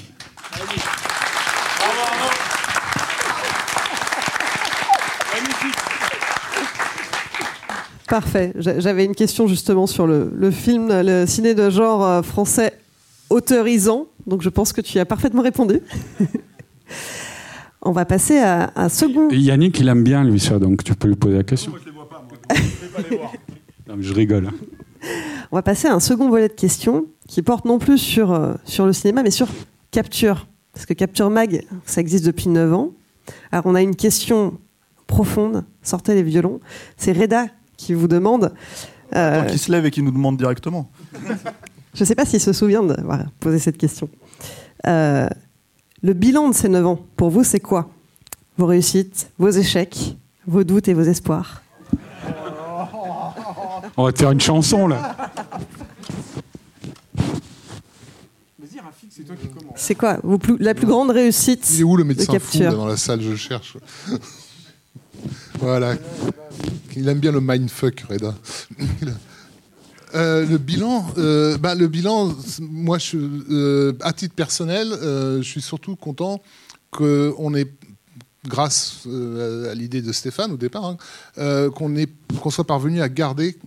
Parfait. J'a- J'avais une question justement sur le, le film, le ciné de genre euh, français autorisant. Donc je pense que tu y as parfaitement répondu. On va passer à un second. Yannick, il aime bien lui ça, donc tu peux lui poser la question. Non, mais je rigole. On va passer à un second volet de questions qui porte non plus sur, euh, sur le cinéma, mais sur Capture. Parce que Capture Mag, ça existe depuis 9 ans. Alors on a une question profonde, sortez les violons. C'est Reda qui vous demande. euh, Qui se lève et qui nous demande directement. je ne sais pas s'il se souvient de voilà, poser cette question. Euh, le bilan de ces 9 ans, pour vous, c'est quoi? Vos réussites, vos échecs, vos doutes et vos espoirs? On va te faire une chanson là. Vas-y, Rafik, c'est toi qui commence. C'est quoi? La plus grande réussite Il est où le de médecin fou là, dans la salle? Je le cherche. Voilà. Il aime bien le mindfuck, Reda. Euh, le bilan, euh, bah, le bilan, moi, euh, à titre personnel, je suis surtout content qu'on ait, grâce à l'idée de Stéphane au départ, hein, qu'on soit parvenu à garder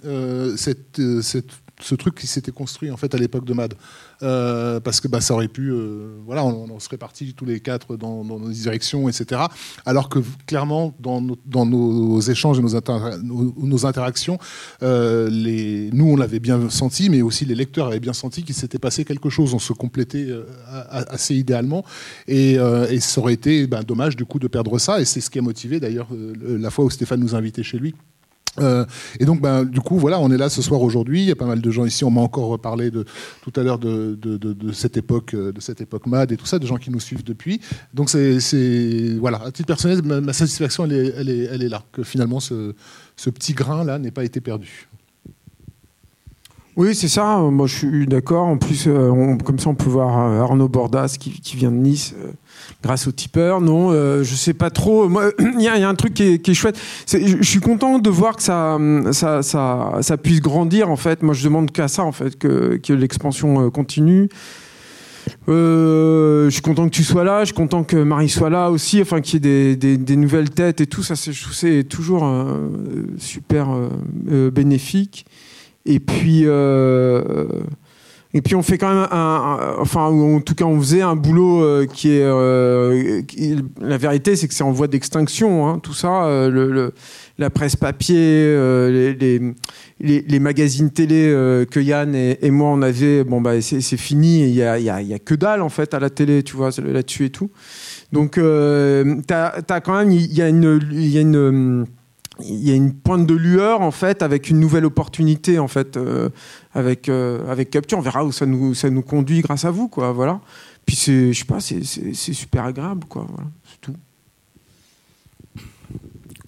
cette, cette- ce truc qui s'était construit en fait à l'époque de Mad. Euh, parce que bah, ça aurait pu, euh, voilà, on, serait partis tous les quatre dans, dans nos directions, etc. Alors que clairement, dans nos, échanges et nos, inter- nos, nos interactions, euh, nous on l'avait bien senti, mais aussi les lecteurs avaient bien senti qu'il s'était passé quelque chose. On se complétait a- a- assez idéalement, et, ça aurait été ben, dommage du coup de perdre ça. Et c'est ce qui a motivé d'ailleurs le- la fois où Stéphane nous invitait chez lui. Euh, et donc, ben, du coup, voilà, on est là ce soir aujourd'hui. Il y a pas mal de gens ici. On m'a encore reparlé de, tout à l'heure de, cette époque, euh, de cette époque MAD et tout ça, de gens qui nous suivent depuis. Donc, c'est, voilà, à titre personnel, ma, ma satisfaction, elle est, elle, est, elle est là, que finalement, ce, ce petit grain là n'ait pas été perdu. Oui, c'est ça. euh, Moi, je suis d'accord. En plus, euh, comme ça, on peut voir euh, Arnaud Bordas qui, vient de Nice euh, grâce au tipeur. Non, euh, je sais pas trop. Il y, a un truc qui est, chouette. Je, suis content de voir que ça, hum, ça, puisse grandir. En fait, moi, je demande qu'à ça, en fait, que, l'expansion continue. Je suis content que tu sois là, je suis content que Marie soit là aussi, enfin qu'il y ait des, nouvelles têtes et tout ça, c'est, toujours super bénéfique. Et puis, euh, et puis on fait quand même un, enfin en tout cas on faisait un boulot euh, qui est, euh, la vérité c'est que c'est en voie d'extinction, hein, tout ça, euh, le, le- la presse papier, euh, les, les, les- les magazines télé que Yann et, moi on avait, bon bah c'est, fini, il y a, y, a, y a que dalle en fait à la télé, tu vois, là-dessus et tout. Donc euh, t'as, t'as quand même, il y a une, y a une il y a une pointe de lueur en fait avec une nouvelle opportunité en fait euh, avec euh, avec Capture. On verra où ça nous ça nous conduit grâce à vous quoi voilà. Puis c'est je sais pas c'est super agréable quoi voilà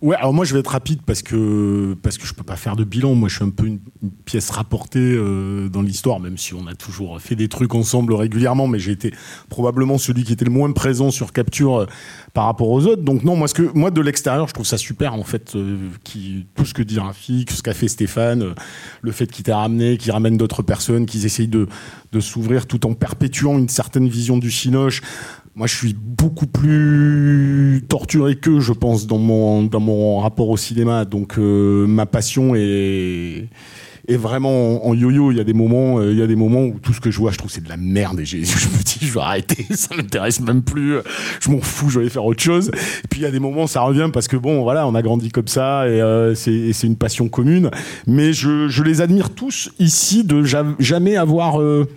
Ouais, alors moi je vais être rapide parce que parce que je peux pas faire de bilan. Moi je suis un peu une, pièce rapportée euh, dans l'histoire, même si on a toujours fait des trucs ensemble régulièrement, mais j'ai été probablement celui qui était le moins présent sur Capture euh, par rapport aux autres. Donc non, moi ce que moi de l'extérieur, je trouve ça super en fait, euh, qui tout ce que dit Rafik, ce qu'a fait Stéphane, euh, le fait qu'il t'a ramené, qu'il ramène d'autres personnes, qu'ils essayent de de s'ouvrir tout en perpétuant une certaine vision du chinoche moi, je suis beaucoup plus torturé qu'eux, je pense, dans mon, dans mon rapport au cinéma. Donc, euh, ma passion est, est vraiment en yo-yo. Il y a des moments, euh, il y a des moments où tout ce que je vois, je trouve c'est de la merde. Et je me dis, je vais arrêter, ça m'intéresse même plus. Je m'en fous, je vais faire autre chose. Et puis, il y a des moments, ça revient parce que bon, voilà, on a grandi comme ça et euh, c'est une passion commune. Mais je, je les admire tous ici de ja- jamais avoir, euh,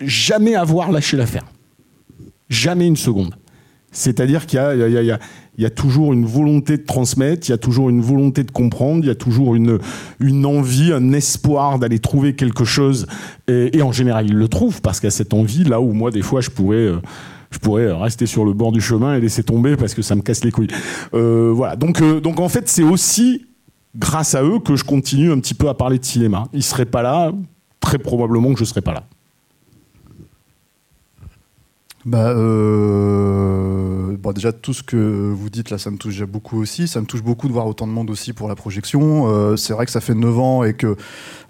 jamais avoir lâché l'affaire jamais une seconde. C'est-à-dire qu'il y a, toujours une volonté de transmettre, il y a toujours une volonté de comprendre, il y a toujours une, envie, un espoir d'aller trouver quelque chose. Et, en général, ils le trouvent parce qu'il y a cette envie, là où moi, des fois, je pourrais... euh, je pourrais rester sur le bord du chemin et laisser tomber parce que ça me casse les couilles. Euh, voilà. Donc, euh, donc en fait, c'est aussi grâce à eux que je continue un petit peu à parler de cinéma. Ils seraient pas là, très probablement que je serais pas là. Bah, euh, déjà, tout ce que vous dites là, ça me touche beaucoup aussi. Ça me touche beaucoup de voir autant de monde aussi pour la projection. Euh, c'est vrai que ça fait 9 ans et que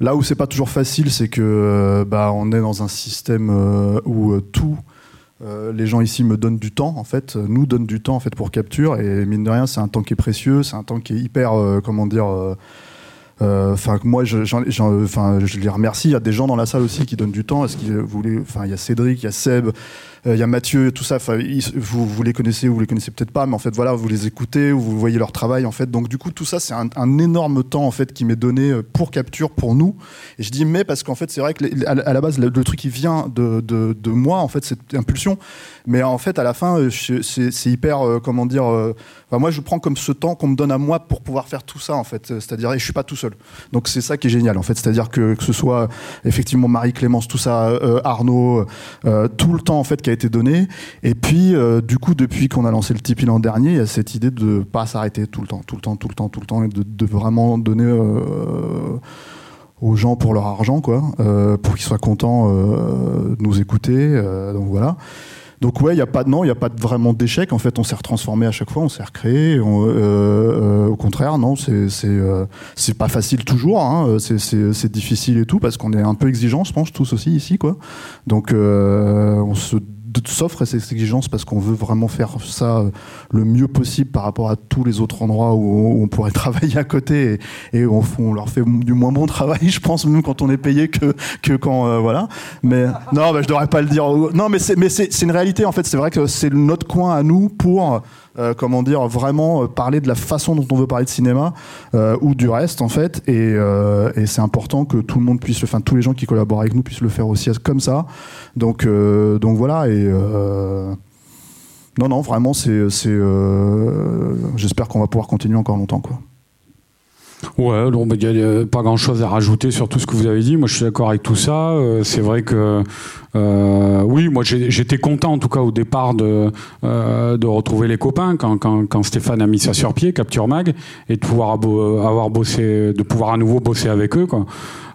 là où c'est pas toujours facile, c'est que euh, bah, on est dans un système où tout. les gens ici me donnent du temps, en fait, nous donnent du temps en fait pour capture et mine de rien, c'est un temps qui est précieux, c'est un temps qui est hyper, comment dire, euh, euh, Enfin, moi, je, enfin, je les remercie. Il y a des gens dans la salle aussi qui donnent du temps. Est-ce qu'ils voulaient Enfin, il y a Cédric, il y a Seb, il y a Mathieu, tout ça. Vous, vous les connaissez ou vous les connaissez peut-être pas, mais en fait, voilà, vous les écoutez ou vous voyez leur travail, en fait. Donc, du coup, tout ça, c'est un, énorme temps, en fait, qui m'est donné euh, pour capture, pour nous. Et je dis mais parce qu'en fait, c'est vrai que à la- base, le, truc qui vient de, de, moi, en fait, cette impulsion. Mais en fait, à la fin, euh, c'est hyper, euh, comment dire. euh, moi, je prends comme ce temps qu'on me donne à moi pour pouvoir faire tout ça, en fait. C'est-à-dire, et je suis pas tout seul. Donc c'est ça qui est génial en fait, c'est-à-dire que que ce soit effectivement Marie Clémence, tout ça, euh, Arnaud, euh, tout le temps en fait qui été donné. Et puis euh, du coup depuis qu'on a lancé le Tipeee l'an dernier, il y a cette idée de pas s'arrêter tout le temps, tout le temps, tout le temps, tout le temps, et de, vraiment donner. euh, aux gens pour leur argent, quoi, euh, pour qu'ils soient contents de nous écouter. donc voilà. Donc ouais, il y a pas de non, il y a pas vraiment d'échec. En fait, on s'est retransformé à chaque fois, on s'est recréé. au contraire, non, c'est c'est euh, pas facile toujours. Hein, c'est difficile et tout parce qu'on est un peu exigeants, je pense, tous aussi ici, quoi. Donc on se s'offre ces exigences parce qu'on veut vraiment faire ça euh, le mieux possible par rapport à tous les autres endroits où on pourrait travailler à côté et, on, leur fait du moins bon travail, je pense, même quand on est payé que, que quand euh, voilà. Mais non, bah, je devrais pas le dire. Non, mais c'est mais c'est une réalité en fait. C'est vrai que c'est notre coin à nous pour euh, comment dire vraiment euh, parler de la façon dont on veut parler de cinéma euh, ou du reste en fait. Et, c'est important que tout le monde puisse, le- enfin tous les gens qui collaborent avec nous puissent le faire aussi comme ça. Donc donc voilà et non, non, vraiment, c'est. J'espère qu'on va pouvoir continuer encore longtemps. Quoi. Ouais, donc il n'y a pas grand chose à rajouter sur tout ce que vous avez dit. Moi, je suis d'accord avec tout ça. Euh, c'est vrai que, euh, oui, moi j'étais content en tout cas au départ de, euh, de retrouver les copains quand, quand, quand Stéphane a mis ça sur pied, Capture Mag, et de pouvoir avoir bossé, de pouvoir à nouveau bosser avec eux, quoi.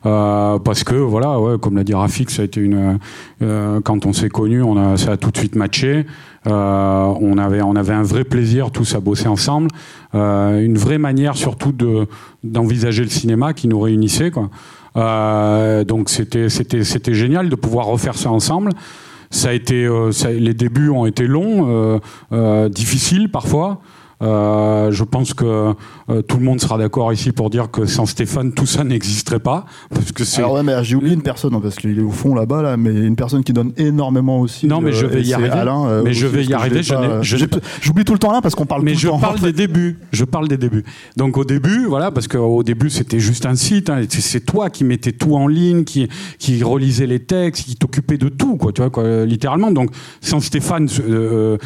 Euh, parce que voilà, ouais, comme l'a dit Rafik, ça a été une. euh, quand on s'est connus, on a, ça a tout de suite matché. Euh, on avait, on avait un vrai plaisir tous à bosser ensemble, euh, une vraie manière surtout de d'envisager le cinéma qui nous réunissait, quoi. Euh, donc c'était, c'était, c'était génial de pouvoir refaire ça ensemble. Ça a été, ça- les débuts ont été longs, difficiles parfois. Euh, je pense que euh, tout le monde sera d'accord ici pour dire que sans Stéphane, tout ça n'existerait pas. Parce que c'est Alors, ouais, mais j'ai oublié une personne, hein, parce qu'il est au fond là-bas, là, mais une personne qui donne énormément aussi. Non, mais je euh, vais et y arriver. Alain, Mais je vais y arriver, je je J'oublie tout le temps là parce qu'on parle Mais tout je le temps. parle en fait. des débuts. Je parle des débuts. Donc au début, voilà, parce qu'au début c'était juste un site. hein, c'est- toi qui mettais tout en ligne, qui qui relisais les textes, qui t'occupait de tout, quoi. Tu vois, quoi, littéralement. Donc sans Stéphane, euh,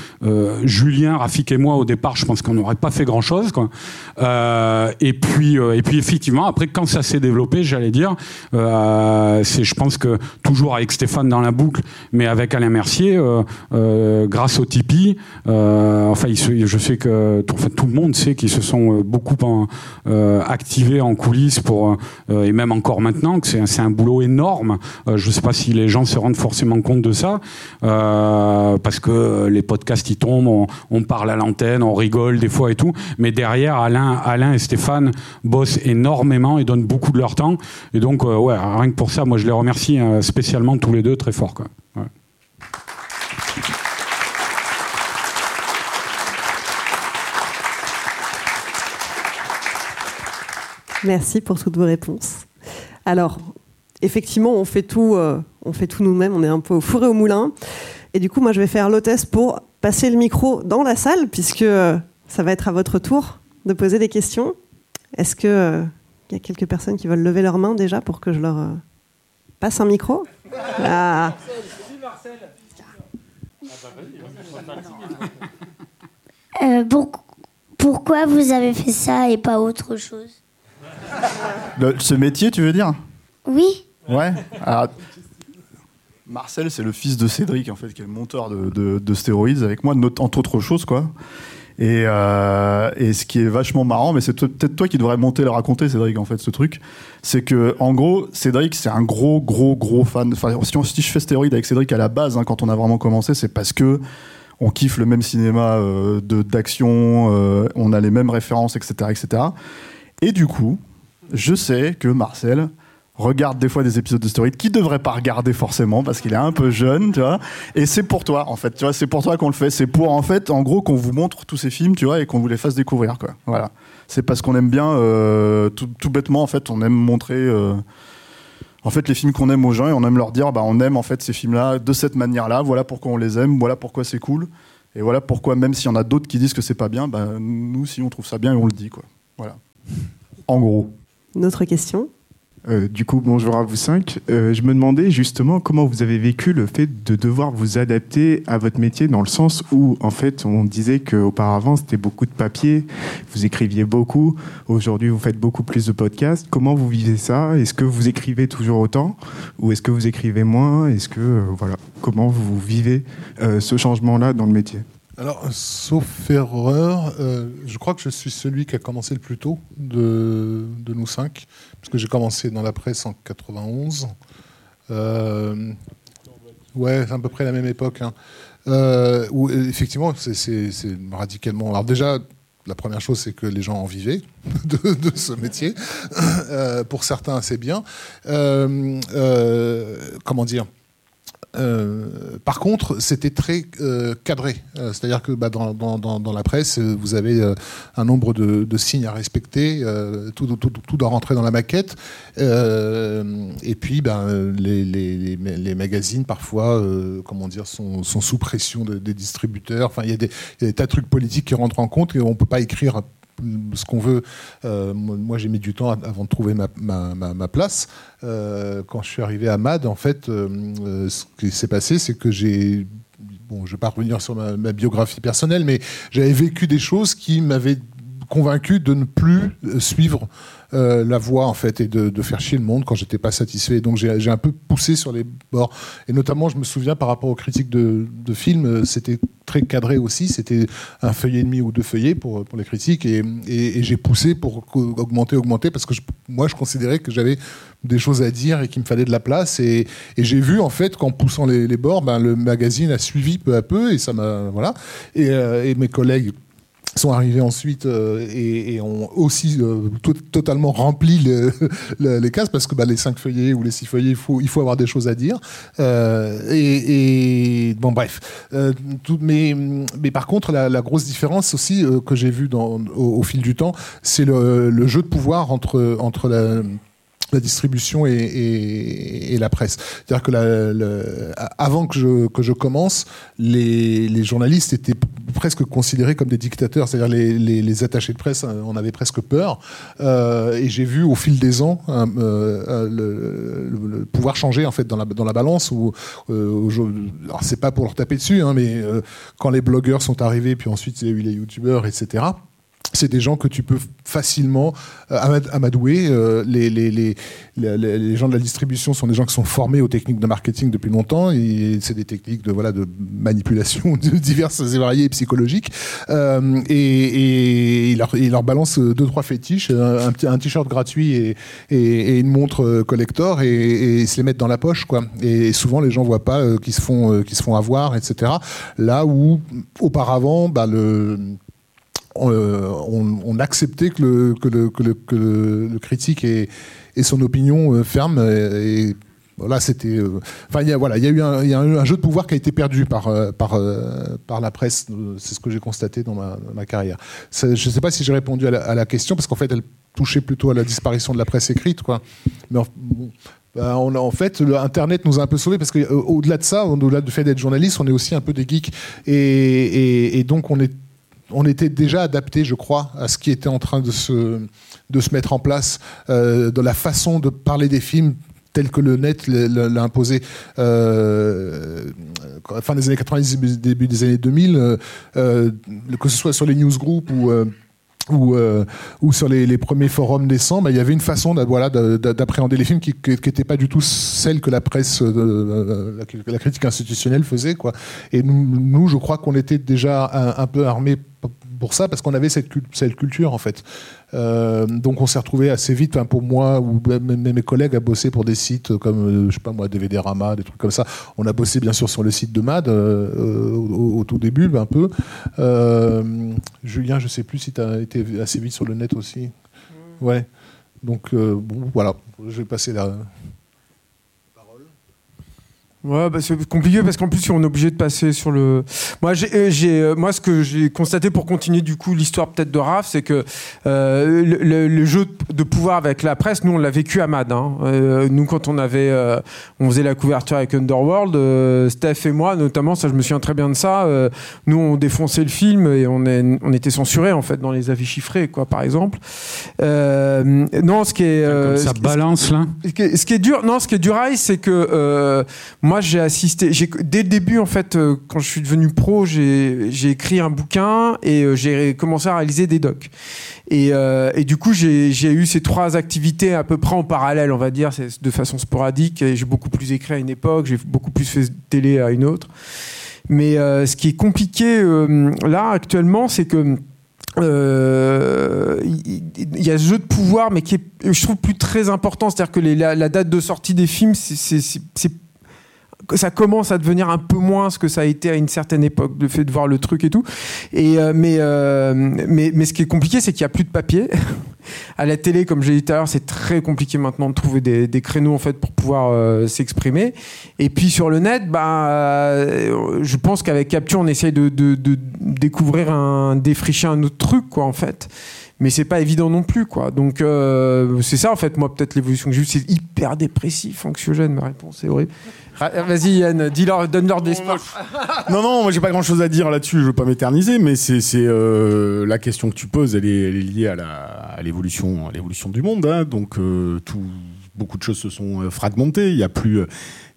Julien, Rafik et moi au départ, je pense qu'on n'aurait pas fait grand chose, quoi. Euh, et puis euh, et puis effectivement, après quand ça s'est développé, j'allais dire, euh, c'est, je pense que toujours avec Stéphane dans la boucle, mais avec Alain Mercier, grâce au Tipeee, enfin, je sais que tout, le monde sait qu'ils se sont beaucoup activés en coulisses pour et même encore maintenant que c'est, un- boulot énorme. Je ne sais pas si les gens se rendent forcément compte de ça parce que les podcasts ils tombent, on parle à l'antenne, on rigole des fois et tout. Mais derrière, Alain, Alain et Stéphane bossent énormément et donnent beaucoup de leur temps. Et donc, euh, rien que pour ça, moi, je les remercie euh, spécialement tous les deux très fort. Quoi. Merci pour toutes vos réponses. Alors, effectivement, on fait tout, euh, on fait tout nous-mêmes, on est un peu au four au moulin. Et du coup, moi, je vais faire l'hôtesse pour passer le micro dans la salle, puisque euh, ça va être à votre tour de poser des questions. Est-ce que euh, il y a quelques personnes qui veulent lever leurs mains déjà pour que je leur euh, passe un micro? Ah. Euh, pour- pourquoi vous avez fait ça et pas autre chose? Le- ce métier, tu veux dire? Oui Ouais. Alors, Marcel, c'est le fils de Cédric, en fait, qui est le monteur de, de, de stéroïdes avec moi, entre autres choses, quoi. Et, euh, et ce qui est vachement marrant, mais c'est peut-être toi qui devrais monter le raconter, Cédric, en fait, ce truc, c'est que, en gros, Cédric, c'est un gros, gros, gros fan. Enfin, si, je fais stéroïdes avec Cédric à la base, hein, quand on a vraiment commencé, c'est parce que on kiffe le même cinéma euh, d'action, euh, on a les mêmes références, etc., etc. Et du coup, je sais que Marcel regarde des fois des épisodes de Story qu'il devrait pas regarder forcément parce qu'il est un peu jeune, tu vois. Et c'est pour toi, en fait, tu vois, c'est pour toi qu'on le fait. C'est pour, en fait, en gros, qu'on vous montre tous ces films, tu vois, et qu'on vous les fasse découvrir, quoi. Voilà. C'est parce qu'on aime bien, euh, tout, tout bêtement, en fait, on aime montrer. euh, en fait, les films qu'on aime aux gens et on aime leur dire, bah, on aime en fait ces films-là de cette manière-là. Voilà pourquoi on les aime. Voilà pourquoi c'est cool. Et voilà pourquoi, même s'il y en a d'autres qui disent que c'est pas bien, bah, nous, si on trouve ça bien, on le dit, quoi. Voilà. En gros. Une autre question? Euh, du coup, bonjour à vous cinq. Euh, je me demandais justement comment vous avez vécu le fait de devoir vous adapter à votre métier dans le sens où, en fait, on disait qu'auparavant, c'était beaucoup de papier, vous écriviez beaucoup. Aujourd'hui, vous faites beaucoup plus de podcasts. Comment vous vivez ça? Est-ce que vous écrivez toujours autant ou est-ce que vous écrivez moins? Est-ce que, euh, voilà, comment vous vivez euh, ce changement-là dans le métier? Alors, sauf erreur, euh, je crois que je suis celui qui a commencé le plus tôt de, nous cinq, parce que j'ai commencé dans la presse en 91. Euh, ouais, c'est à peu près la même époque. hein. Euh, effectivement, c'est- radicalement. Alors, déjà, la première chose, c'est que les gens en vivaient de, de ce métier. Euh, pour certains, c'est bien. Comment dire? Euh, par contre, c'était très euh, cadré. Euh, C'est-à-dire que bah, dans, la presse, vous avez un nombre de, signes à respecter. tout, doit rentrer dans la maquette. Et puis, ben, les, magazines, parfois, comment dire, sont, sont sous pression de- des distributeurs. Enfin, il y, a des- il y a des tas de trucs politiques qui rentrent en compte et on peut pas écrire ce qu'on veut. Euh, moi, j'ai mis du temps avant de trouver ma, place. Euh, quand je suis arrivé à MAD, en fait, euh, ce qui s'est passé, c'est que j'ai. Bon, je ne vais pas revenir sur ma, biographie personnelle, mais j'avais vécu des choses qui m'avaient convaincu de ne plus suivre euh, la voie en fait et de, faire chier le monde quand j'étais pas satisfait. Donc j'ai un peu poussé sur les bords. Et notamment, je me souviens par rapport aux critiques de, films, euh, c'était très cadré aussi. C'était un feuillet et demi ou deux feuillets pour, pour les critiques. Et, et- j'ai poussé pour augmenter, augmenter, parce que moi, je considérais que j'avais des choses à dire et qu'il me fallait de la place. Et, j'ai vu en fait qu'en poussant les, bords, ben, le magazine a suivi peu à peu et ça m'a voilà. Et, euh, et mes collègues sont arrivés ensuite euh, et, ont aussi euh, to- totalement rempli le- le- les cases parce que bah, les cinq feuillets ou les six feuillets, il faut, il faut avoir des choses à dire. Euh, et, bon, bref. Mais, mais par contre, la, grosse différence aussi que j'ai vue au fil du temps, c'est le, le jeu de pouvoir entre, entre la la distribution et, et- et la presse. C'est-à-dire que la- le- avant que je, que je commence, les, les journalistes étaient presque considérés comme des dictateurs. C'est-à-dire les, les, les attachés de presse, euh, on avait presque peur. Euh, et j'ai vu au fil des ans hein, euh, euh, le, le- pouvoir changer en fait dans la, dans la balance. Où, euh, alors c'est pas pour leur taper dessus, hein, mais euh, quand les blogueurs sont arrivés, puis ensuite il y a eu les youtubeurs, etc c'est des gens que tu peux facilement euh, amad- amadouer. euh, les, gens de la distribution sont des gens qui sont formés aux techniques de marketing depuis longtemps et c'est des techniques de, voilà, de manipulation diverses et variées et psychologiques. Euh, et, et ils leur, ils leur balancent deux, trois fétiches, un, t-shirt gratuit et, et, et une montre euh, collector et, et ils se les mettent dans la poche. Et souvent, les gens voient pas euh, qu'ils se, font, euh, avoir, etc. Là où, auparavant, bah, le euh, on, on acceptait que le, que le, que le, que le, le critique ait son opinion euh, ferme et, et voilà, c'était. euh, Enfin, voilà, il y a eu un, jeu de pouvoir qui a été perdu par euh, euh, la presse. euh, C'est ce que j'ai constaté dans ma, carrière. Je ne sais pas si j'ai répondu à la, question parce qu'en fait, elle touché plutôt à la disparition de la presse écrite, quoi. Mais en, fait, le Internet nous a un peu sauvés parce qu'au-delà de ça, au-delà du fait d'être journaliste, on est aussi un peu des geeks. Et, et- et donc, on, est, on était déjà adapté, je crois, à ce qui était en train de se, de se mettre en place, euh, de la façon de parler des films tel que le net l'a imposé euh, fin des années 90, début- des années 2000, euh, euh, que ce soit sur les newsgroups ou euh, ou, euh, ou sur les, les premiers forums naissants, bah, il y avait une façon voilà, d'a- d'a- d'appréhender les films qui n'était pas du tout celle que la presse, euh, la, la critique institutionnelle faisait. Quoi. Et nous, je crois qu'on était déjà un, un peu armés pour ça parce qu'on avait cette, cul- cette culture en fait. Euh, donc on s'est retrouvé assez vite, pour moi ou même mes collègues à bosser pour des sites comme euh, je sais pas moi DVD Rama, des trucs comme ça. On a bossé bien sûr sur le site de Mad euh, au, au tout début un peu. Euh, Julien, je sais plus si tu as été assez vite sur le net aussi. Ouais. Donc bon voilà, je vais passer là. Ouais, bah, c'est compliqué parce qu'en plus on est obligé de passer sur le. Moi, j'ai, euh, euh, moi, ce que j'ai constaté pour continuer du coup l'histoire peut-être de Raph, c'est que euh, le, jeu de pouvoir avec la presse, nous on l'a vécu à Mad. hein. Euh, nous, quand on avait, euh, on faisait la couverture avec Underworld, Steph et moi notamment, ça je me souviens très bien de ça. nous, on défonçait le film et on, est, on était censuré en fait dans les avis chiffrés, quoi, par exemple. Non, ce qui est ça ce balance là. ce qui est- ce qui est dur, non, ce qui est dur, c'est que moi j'ai assisté, dès le début en fait, euh, quand je suis devenu pro, j'ai écrit un bouquin et euh, j'ai commencé à réaliser des docs. Et, euh, et du coup, j'ai eu ces trois activités à peu près en parallèle, on va dire, de façon sporadique. J'ai beaucoup plus écrit à une époque, j'ai beaucoup plus fait télé à une autre. Mais ce qui est compliqué là actuellement, c'est que il y a ce jeu de pouvoir, mais qui est, je trouve, plus très important. C'est-à-dire que la, la date de sortie des films, c'est- ça commence à devenir un peu moins ce que ça a été à une certaine époque, le fait de voir le truc et tout. Et, euh, mais, euh, mais, mais ce qui est compliqué, c'est qu'il n'y a plus de papier. à la télé, comme j'ai dit tout à l'heure, c'est très compliqué maintenant de trouver des, des créneaux en fait pour pouvoir euh, s'exprimer. Et puis sur le net, bah, euh, je pense qu'avec Capture, on essaye de, de- de découvrir un, défricher un autre truc, quoi, en fait. Mais c'est pas évident non plus, quoi. Donc euh, c'est ça, en fait, moi, peut-être l'évolution que j'ai eue, c'est hyper dépressif, anxiogène, ma réponse, c'est horrible. Vas-y, Yann, dis-leur, donne-leur des spots. Non, non, moi j'ai pas grand chose à dire là-dessus, je veux pas m'éterniser, mais c'est euh, la question que tu poses, elle est, elle est liée à l'évolution à l'évolution du monde. hein. donc euh, tout, beaucoup de choses se sont fragmentées. Il y a plus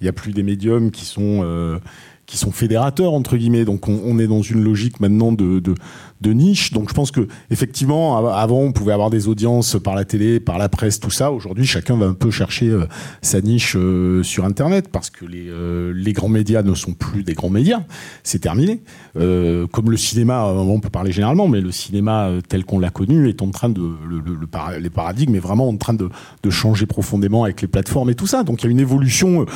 il y a plus des médiums qui sont euh, qui sont fédérateurs entre guillemets. Donc on, on est dans une logique maintenant de, de de niche. Donc je pense que effectivement av- avant on pouvait avoir des audiences par la télé, par la presse, tout ça. Aujourd'hui chacun va un peu chercher euh, sa niche euh, sur Internet parce que les, euh, les grands médias ne sont plus des grands médias. C'est terminé. Comme le cinéma, on peut parler généralement, mais le cinéma tel qu'on l'a connu est en train de les paradigmes est vraiment en train de, changer profondément avec les plateformes et tout ça. Donc il y a une évolution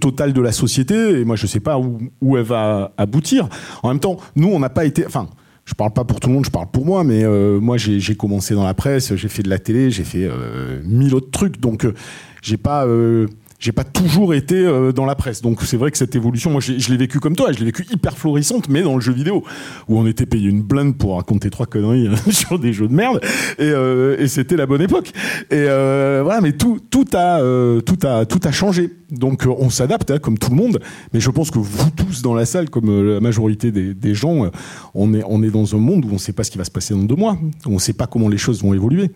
totale de la société et moi je sais pas où, où elle va aboutir. En même temps, nous on n'a pas été, enfin je parle pas pour tout le monde, je parle pour moi, mais euh, moi j'ai commencé dans la presse, j'ai fait de la télé, j'ai fait euh, mille autres trucs, donc euh, j'ai pas euh, j'ai pas toujours été euh, dans la presse. Donc c'est vrai que cette évolution, moi je l'ai vécu comme toi, je l'ai vécu hyper florissante, mais dans le jeu vidéo, où on était payé une blinde pour raconter trois conneries euh, sur des jeux de merde, et, euh, et c'était la bonne époque. Et euh, voilà, mais tout, tout, a, euh, tout, a, tout a changé. Donc euh, on s'adapte, hein, comme tout le monde, mais je pense que vous tous dans la salle, comme la majorité des, des gens, on, est, on est dans un monde où on ne sait pas ce qui va se passer dans deux mois, on ne sait pas comment les choses vont évoluer.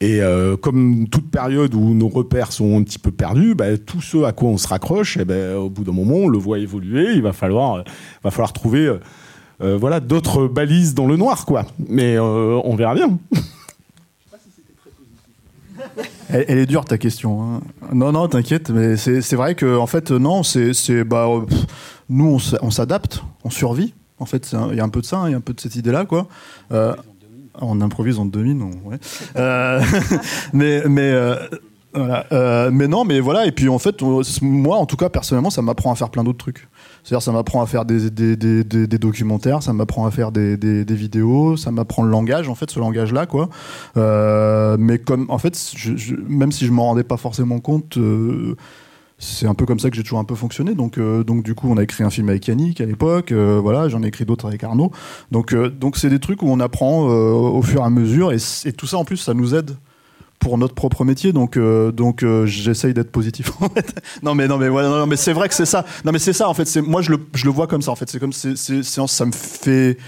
Et euh, comme toute période où nos repères sont un petit peu perdus, bah, tout ce à quoi on se raccroche, eh ben, au bout d'un moment, on le voit évoluer. Il va falloir, euh, va falloir trouver euh, voilà, d'autres balises dans le noir. quoi. Mais on verra bien. Elle, elle est dure ta question. hein. Non, non, t'inquiète, mais c'est vrai que en fait, non, c'est bah, nous on s'adapte, on survit. En fait, il y a un peu de ça, hein, il y a un peu de cette idée-là, quoi. On improvise en domine, on-. Euh, mais mais euh, voilà, Euh, mais non, mais voilà. Et puis en fait, on- moi, en tout cas, personnellement, ça m'apprend à faire plein d'autres trucs. C'est-à-dire, ça m'apprend à faire des, des, des, des- documentaires, ça m'apprend à faire des, vidéos, ça m'apprend le langage, en fait, ce langage-là, quoi. Mais comme, en fait, même si je m'en rendais pas forcément compte, c'est un peu comme ça que j'ai toujours un peu fonctionné. Donc, euh, donc du coup, on a écrit un film avec Yannick à l'époque. euh, voilà, j'en ai écrit d'autres avec Arnaud. Donc, euh, donc c'est des trucs où on apprend au fur et à mesure, et, tout ça en plus, ça nous aide pour notre propre métier, donc donc j'essaye d'être positif. Non mais non mais voilà, non, mais c'est vrai que c'est ça. Non mais c'est ça en fait. Moi je le je le vois comme ça en fait. C'est comme c'est- ça me fait.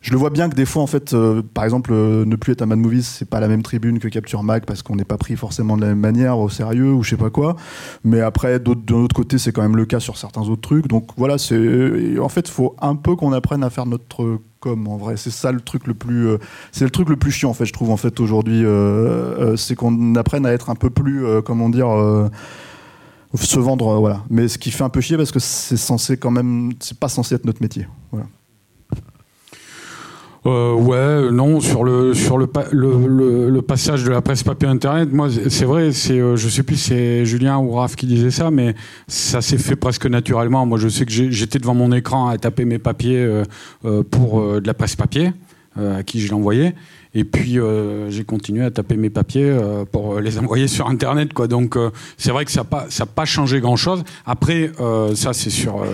Je le vois bien que des fois en fait, euh, par exemple, euh, ne plus être un Mad Movies, c'est pas la même tribune que Capture Mag parce qu'on n'est pas pris forcément de la même manière au sérieux ou je sais pas quoi. Mais après, d'un autre côté, c'est quand même le cas sur certains autres trucs. Donc voilà, c'est en fait, faut un peu qu'on apprenne à faire notre com en vrai. C'est ça le truc le plus, euh, c'est le truc le plus chiant en fait. Je trouve en fait aujourd'hui, c'est qu'on apprenne à être un peu plus, comment dire. se vendre, voilà. Mais ce qui fait un peu chier parce que c'est censé quand même, c'est pas censé être notre métier. Voilà. Euh, ouais, non, sur le sur le, pa- le, le, le passage de la presse papier internet, moi c'est vrai, c'est euh, je sais plus c'est Julien ou Raph qui disait ça, mais ça s'est fait presque naturellement. Moi, je sais que j'étais devant mon écran à taper mes papiers euh, euh, pour euh, de la presse papier euh, à qui je l'envoyais. Et puis euh, j'ai continué à taper mes papiers euh, pour euh, les envoyer sur Internet, quoi. Donc c'est vrai que ça n'a pas changé grand chose. Après, ça c'est sur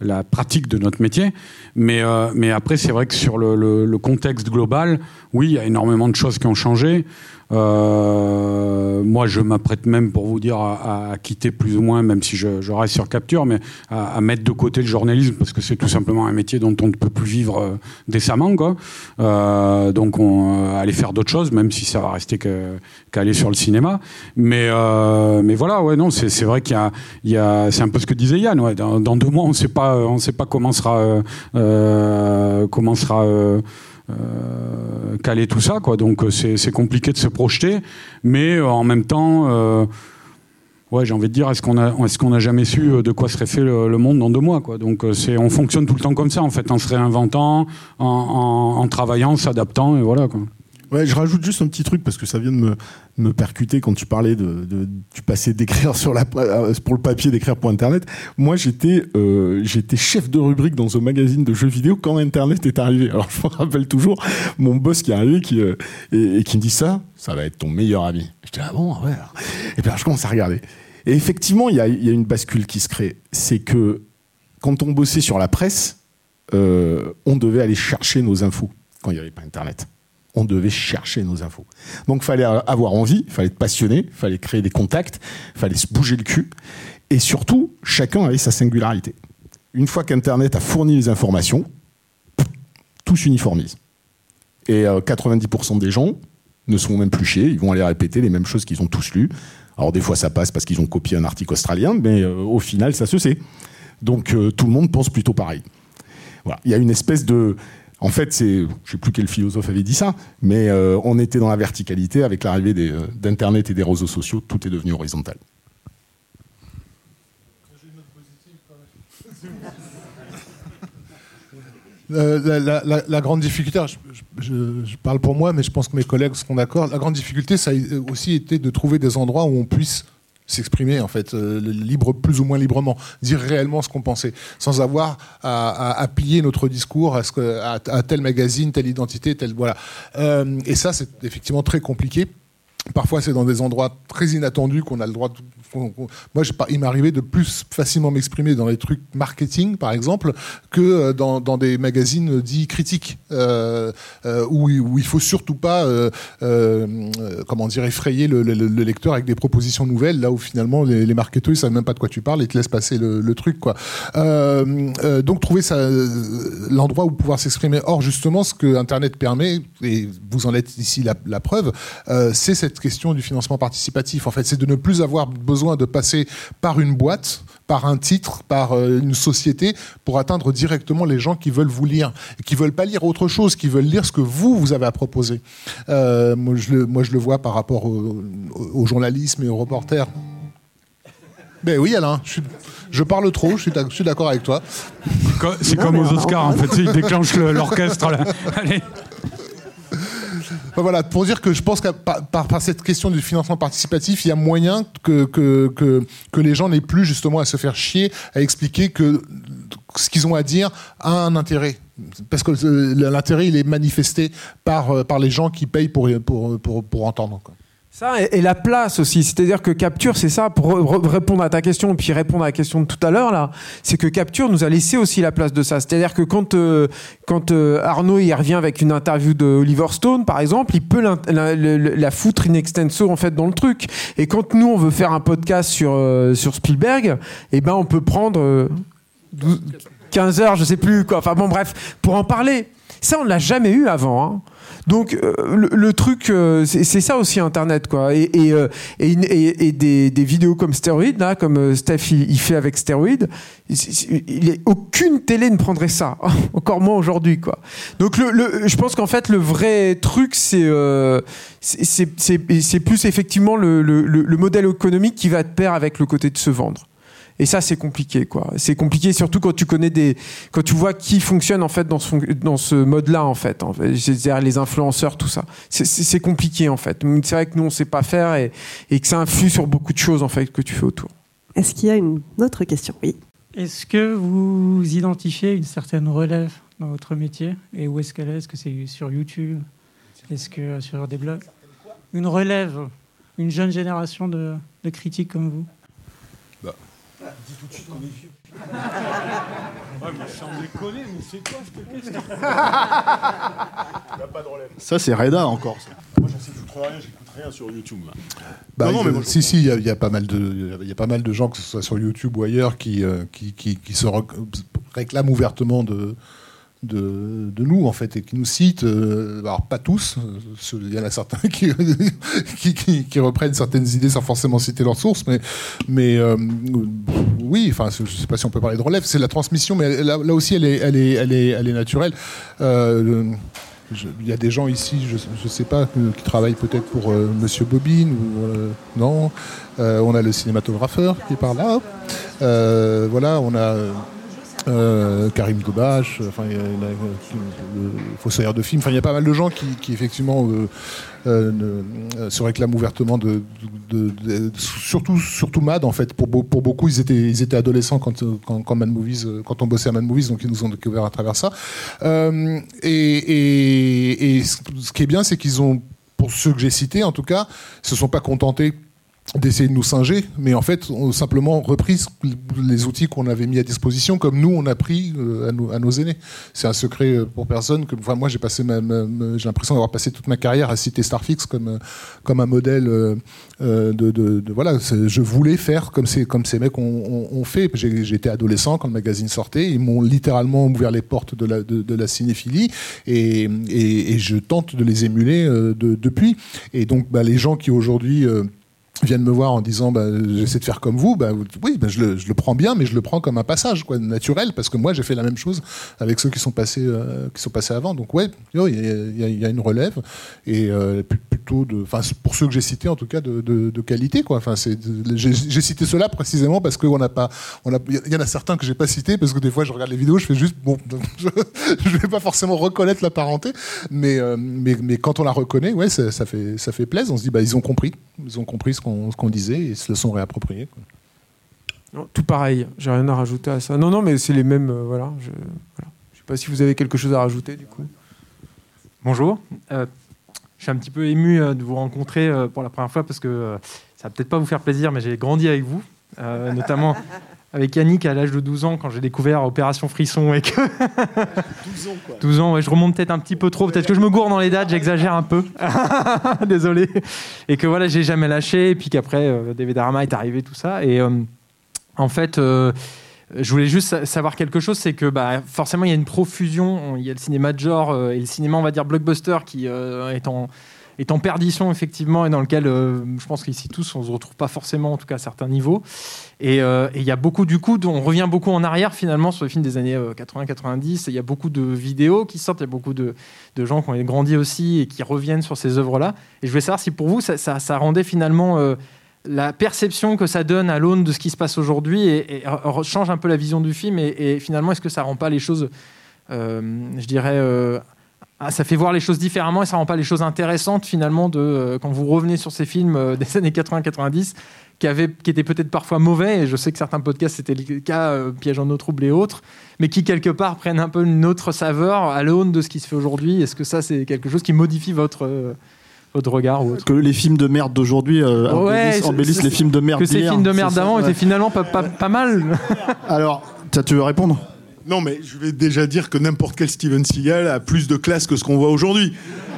la pratique de notre métier, mais mais après c'est vrai que sur le contexte global, oui, il y a énormément de choses qui ont changé. Euh, moi, je m'apprête même, pour vous dire, à, à quitter plus ou moins, même si je, je reste sur capture, mais à, à mettre de côté le journalisme parce que c'est tout simplement un métier dont on ne peut plus vivre euh, décemment, quoi. Euh, donc, on euh, aller faire d'autres choses, même si ça va rester qu'aller sur le cinéma. Mais, euh, mais voilà, ouais, non, c'est vrai qu'il y a, a, c'est un peu ce que disait Yann. Ouais, dans, dans deux mois, on ne sait pas, on sait pas comment sera, comment sera. Euh, caler tout ça quoi. Donc euh, c'est compliqué de se projeter. Mais euh, en même temps ouais j'ai envie de dire est-ce qu'on a est-ce qu'on a jamais su de quoi serait fait le, monde dans deux mois quoi? Donc c'est on fonctionne tout le temps comme ça en fait en se réinventant en, en, en travaillant s'adaptant et voilà quoi Ouais, je rajoute juste un petit truc parce que ça vient de me, me percuter quand tu parlais de, de tu passais d'écrire sur la euh, pour le papier d'écrire pour internet. Moi, j'étais euh, j'étais chef de rubrique dans un magazine de jeux vidéo quand internet est arrivé. Alors je me rappelle toujours mon boss qui est arrivé qui euh, et, qui me dit ça, ça va être ton meilleur ami. Je dis ah bon ouais. Et puis je commence à regarder. Et effectivement, il y a, y a une bascule qui se crée. C'est que quand on bossait sur la presse, on devait aller chercher nos infos quand il n'y avait pas internet on devait chercher nos infos. Donc, fallait avoir envie, fallait être passionné, fallait créer des contacts, fallait se bouger le cul. Et surtout, chacun avait sa singularité. Une fois qu'Internet a fourni les informations, tout s'uniformise. Et euh, 90% des gens ne sont même plus chiés, ils vont aller répéter les mêmes choses qu'ils ont tous lues. Alors, des fois, ça passe parce qu'ils ont copié un article australien, mais euh, au final, ça se sait. Donc, euh, tout le monde pense plutôt pareil. Il y a une espèce de, en fait, c'est, je sais plus quel philosophe avait dit ça, mais euh, on était dans la verticalité avec l'arrivée euh, d'Internet et des réseaux sociaux, tout est devenu horizontal. Euh, la, la- grande difficulté, je- je parle pour moi, mais je pense que mes collègues seront d'accord. La grande difficulté, ça a aussi été de trouver des endroits où on puisse s'exprimer en fait euh, libre plus ou moins librement dire réellement ce qu'on pensait sans avoir à, à- plier notre discours à tel magazine telle identité telle voilà. Euh, et ça c'est effectivement très compliqué Parfois, c'est dans des endroits très inattendus qu'on a le droit de. Moi, il m'arrivait de plus facilement m'exprimer dans les trucs marketing, par exemple, que euh, dans, des magazines dits critiques, euh, euh, où, où il faut surtout pas, comment dire, effrayer le, le- le lecteur avec des propositions nouvelles, là où finalement les, marketeurs ils savent même pas de quoi tu parles et te laissent passer le, truc, donc, trouver l'endroit où pouvoir s'exprimer. Or, justement, ce que Internet permet, et vous en êtes ici la, preuve, c'est cette question du financement participatif. En fait, c'est de ne plus avoir besoin de passer par une boîte, par un titre, par euh, une société pour atteindre directement les gens qui veulent vous lire, et qui veulent pas lire autre chose, qui veulent lire ce que vous vous avez à proposer. Euh, moi, je le, moi, je le vois par rapport au, journalisme et aux reporters. Ben oui, Alain, je, suis- je parle trop, je suis d'ac- je suis d'accord avec toi. C'est comme mais aux Oscars en fait ils déclenchent le- l'orchestre allez Voilà, pour dire que je pense que par, cette question du financement participatif, il y a moyen que, les gens n'aient plus justement à se faire chier, à expliquer que ce qu'ils ont à dire a un intérêt. Parce que euh, l'intérêt, il est manifesté par, euh, par les gens qui payent pour, entendre. Ça et, la place aussi, c'est-à-dire que Capture, c'est ça pour re- re- répondre à ta question, puis répondre à la question de tout à l'heure là, c'est que Capture nous a laissé aussi la place de ça. C'est-à-dire que quand euh, quand euh, Arnaud il revient avec une interview de Oliver Stone par exemple, il peut la, la- la foutre in extenso en fait dans le truc. Et quand nous on veut faire un podcast sur euh, sur Spielberg, eh ben on peut prendre euh, 12 15 heures, je sais plus quoi. Enfin bon bref, pour en parler. Ça on l'a jamais eu avant. Hein. Donc euh, le, le truc, euh, c'est ça aussi Internet, quoi. Et, et, euh, et, et- des, des vidéos comme Steroid, là, comme euh, Steph il, il fait avec Steroid, il- il- aucune télé ne prendrait ça, encore moins aujourd'hui, quoi. Donc le, le- je pense qu'en fait le vrai truc, c'est euh, c'est- plus effectivement le- le modèle économique qui va de pair avec le côté de se vendre. Et ça, c'est compliqué, quoi. C'est compliqué, surtout quand tu connais des, quand tu vois qui fonctionne en fait dans ce, dans ce mode-là, en fait. En fait. C'est-à-dire les influenceurs, tout ça. C'est- compliqué, en fait. C'est vrai que nous, on sait pas faire et, et que ça influe sur beaucoup de choses, en fait, que tu fais autour. Est-ce qu'il y a une autre question? Oui. Est-ce que vous identifiez une certaine relève dans votre métier? Et où est-ce qu'elle est? Est-ce que c'est sur YouTube? Est-ce que sur des blogs? Une relève, une jeune génération de, de critiques comme vous? Ça, c'est Reda encore. ça. Moi, j'en sais foutre rien, j'écoute rien sur YouTube. Bah, Non, non, il y a- mais moi, si, si, il y, a- y pas mal de, il y a pas mal de gens, que ce soit sur YouTube ou ailleurs, qui, euh, qui, qui, qui se réclament ouvertement de, de, nous, en fait, et qui nous citent. euh, alors, pas tous, euh, il y en a certains qui, qui, reprennent certaines idées sans forcément citer leurs sources, mais, mais euh, oui, enfin, je sais pas si on peut parler de relève, c'est la transmission, mais là, aussi, elle est, elle est, elle est, elle est naturelle. Il y a des gens ici, je ne sais pas, qui travaillent peut-être pour Monsieur Bobine non. On a le cinématographeur qui est par là. Voilà, on a euh, Karim Debache, enfin, le Fossoyeur de film. Enfin, il y a pas mal de gens qui, effectivement euh, euh, se réclament ouvertement de, surtout surtout Mad en fait. Pour, beau- pour beaucoup, ils étaient ils étaient adolescents quand quand, quand Mad Movies, quand on bossait à Mad Movies, donc ils nous ont découvert à travers ça. Et, et, ce qui est bien, c'est qu'ils ont, pour ceux que j'ai cités en tout cas, se sont pas contentés d'essayer de nous singer, mais en fait, ont simplement repris les outils qu'on avait mis à disposition, comme nous, on a pris euh, à, nos, aînés. C'est un secret euh, pour personne. Que, enfin, moi, j'ai passé ma, j'ai l'impression d'avoir passé toute ma carrière à citer Starfix comme euh, comme un modèle de, de, de- voilà. Je voulais faire comme ces comme ces mecs ont, ont- ont fait. J'étais adolescent quand le magazine sortait. Ils m'ont littéralement ouvert les portes de la de, la cinéphilie et, et, et je tente de les émuler euh, de- depuis. Et donc, bah, les gens qui aujourd'hui euh, viennent me voir en disant bah, j'essaie de faire comme vous, bah, oui, bah, je, le, prends bien, mais je le prends comme un passage quoi, naturel, parce que moi j'ai fait la même chose avec ceux qui sont passés, euh, qui sont passés avant. Donc ouais, il y, a- une relève, et euh, pl- plutôt de, pour ceux que j'ai cités en tout cas de, de- de qualité. J'ai, cité cela précisément parce qu'on n'a pas, y en a certains que j'ai pas cités parce que des fois je regarde les vidéos, je fais juste bon, je, je vais pas forcément reconnaître la parenté, mais, euh, mais, mais quand on la reconnaît, ouais, ça, ça fait, ça fait plaisir. On se dit bah ils ont compris, ils ont compris ce qu'on, ce qu'on disait et se le sont réappropriés. quoi. Non, tout pareil, j'ai rien à rajouter à ça. Non, non, mais c'est les mêmes. euh, voilà, je, voilà. Je sais pas si vous avez quelque chose à rajouter du coup. Bonjour. Euh, je suis un petit peu ému euh, de vous rencontrer euh, pour la première fois parce que euh, ça va peut-être pas vous faire plaisir, mais j'ai grandi avec vous, euh, notamment avec Yannick à l'âge de 12 ans quand j'ai découvert Opération Frisson et que 12 ans, quoi. 12 ans, ouais, je remonte peut-être un petit peu trop, peut-être que je me gourre dans les dates, j'exagère un peu, désolé, et que voilà, j'ai jamais lâché, et puis qu'après euh, David Arama est arrivé, tout ça, et euh, en fait. euh, je voulais juste sa- savoir quelque chose, c'est que bah, forcément il y a une profusion, il y a le cinéma de genre euh, et le cinéma on va dire blockbuster qui est, en, est en perdition effectivement et dans lequel euh, je pense qu'ici tous on se retrouve pas forcément en tout cas à certains niveaux. Et euh, il y a beaucoup du coup, on revient beaucoup en arrière finalement sur les films des années 80-90 et il y a beaucoup de vidéos qui sortent, il y a beaucoup de, de gens qui ont grandi aussi et qui reviennent sur ces œuvres-là. Et je voulais savoir si pour vous ça, rendait finalement... euh, la perception que ça donne à l'aune de ce qui se passe aujourd'hui et, change un peu la vision du film et, et finalement est-ce que ça rend pas les choses euh, je dirais euh, ça fait voir les choses différemment et ça rend pas les choses intéressantes finalement de euh, quand vous revenez sur ces films euh, des années 80-90 qui, avaient- qui étaient peut-être parfois mauvais et je sais que certains podcasts c'était le cas euh, Piège en eau trouble et autres mais qui quelque part prennent un peu une autre saveur à l'aune de ce qui se fait aujourd'hui est-ce que ça c'est quelque chose qui modifie votre votre regard ou autre? Que les films de merde d'aujourd'hui euh, embellissent, les films de merde Que ces films de merde d'avant étaient finalement pas, pas, pas mal. Alors, tu veux répondre? Non, mais je vais déjà dire que n'importe quel Steven Seagal a plus de classe que ce qu'on voit aujourd'hui.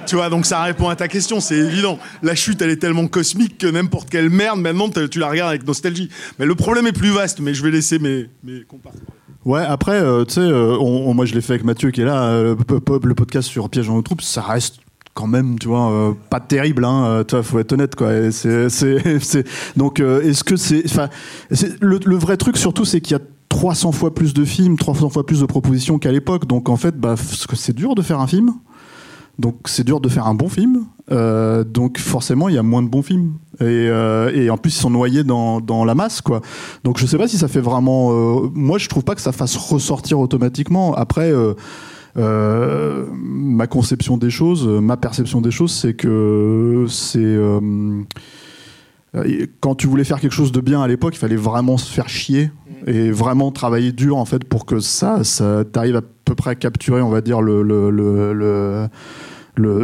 Tu vois, donc ça répond à ta question, c'est évident. La chute, elle est tellement cosmique que n'importe quelle merde, maintenant, tu la regardes avec nostalgie. Mais le problème est plus vaste, mais je vais laisser mes, mes comparses. Ouais, après, euh, tu sais, euh, moi je l'ai fait avec Mathieu qui est là, euh, le, le podcast sur Piège dans nos troupes, ça reste quand même, tu vois, pas terrible, hein, tu vois, faut être honnête, quoi. C'est, donc, est-ce que c'est, le, le vrai truc surtout, c'est qu'il y a 300 fois plus de films, 300 fois plus de propositions qu'à l'époque, donc en fait, bah, c'est dur de faire un film. Donc c'est dur de faire un bon film. Euh, donc forcément, il y a moins de bons films. Et, euh, en plus, ils sont noyés dans, la masse, quoi. Donc je sais pas si ça fait vraiment. euh, moi, je trouve pas que ça fasse ressortir automatiquement. Après. ma conception des choses, ma perception des choses, c'est que c'est quand tu voulais faire quelque chose de bien à l'époque, il fallait vraiment se faire chier et vraiment travailler dur en fait pour que ça, ça t'arrive à peu près à capturer, on va dire le, le, le, le-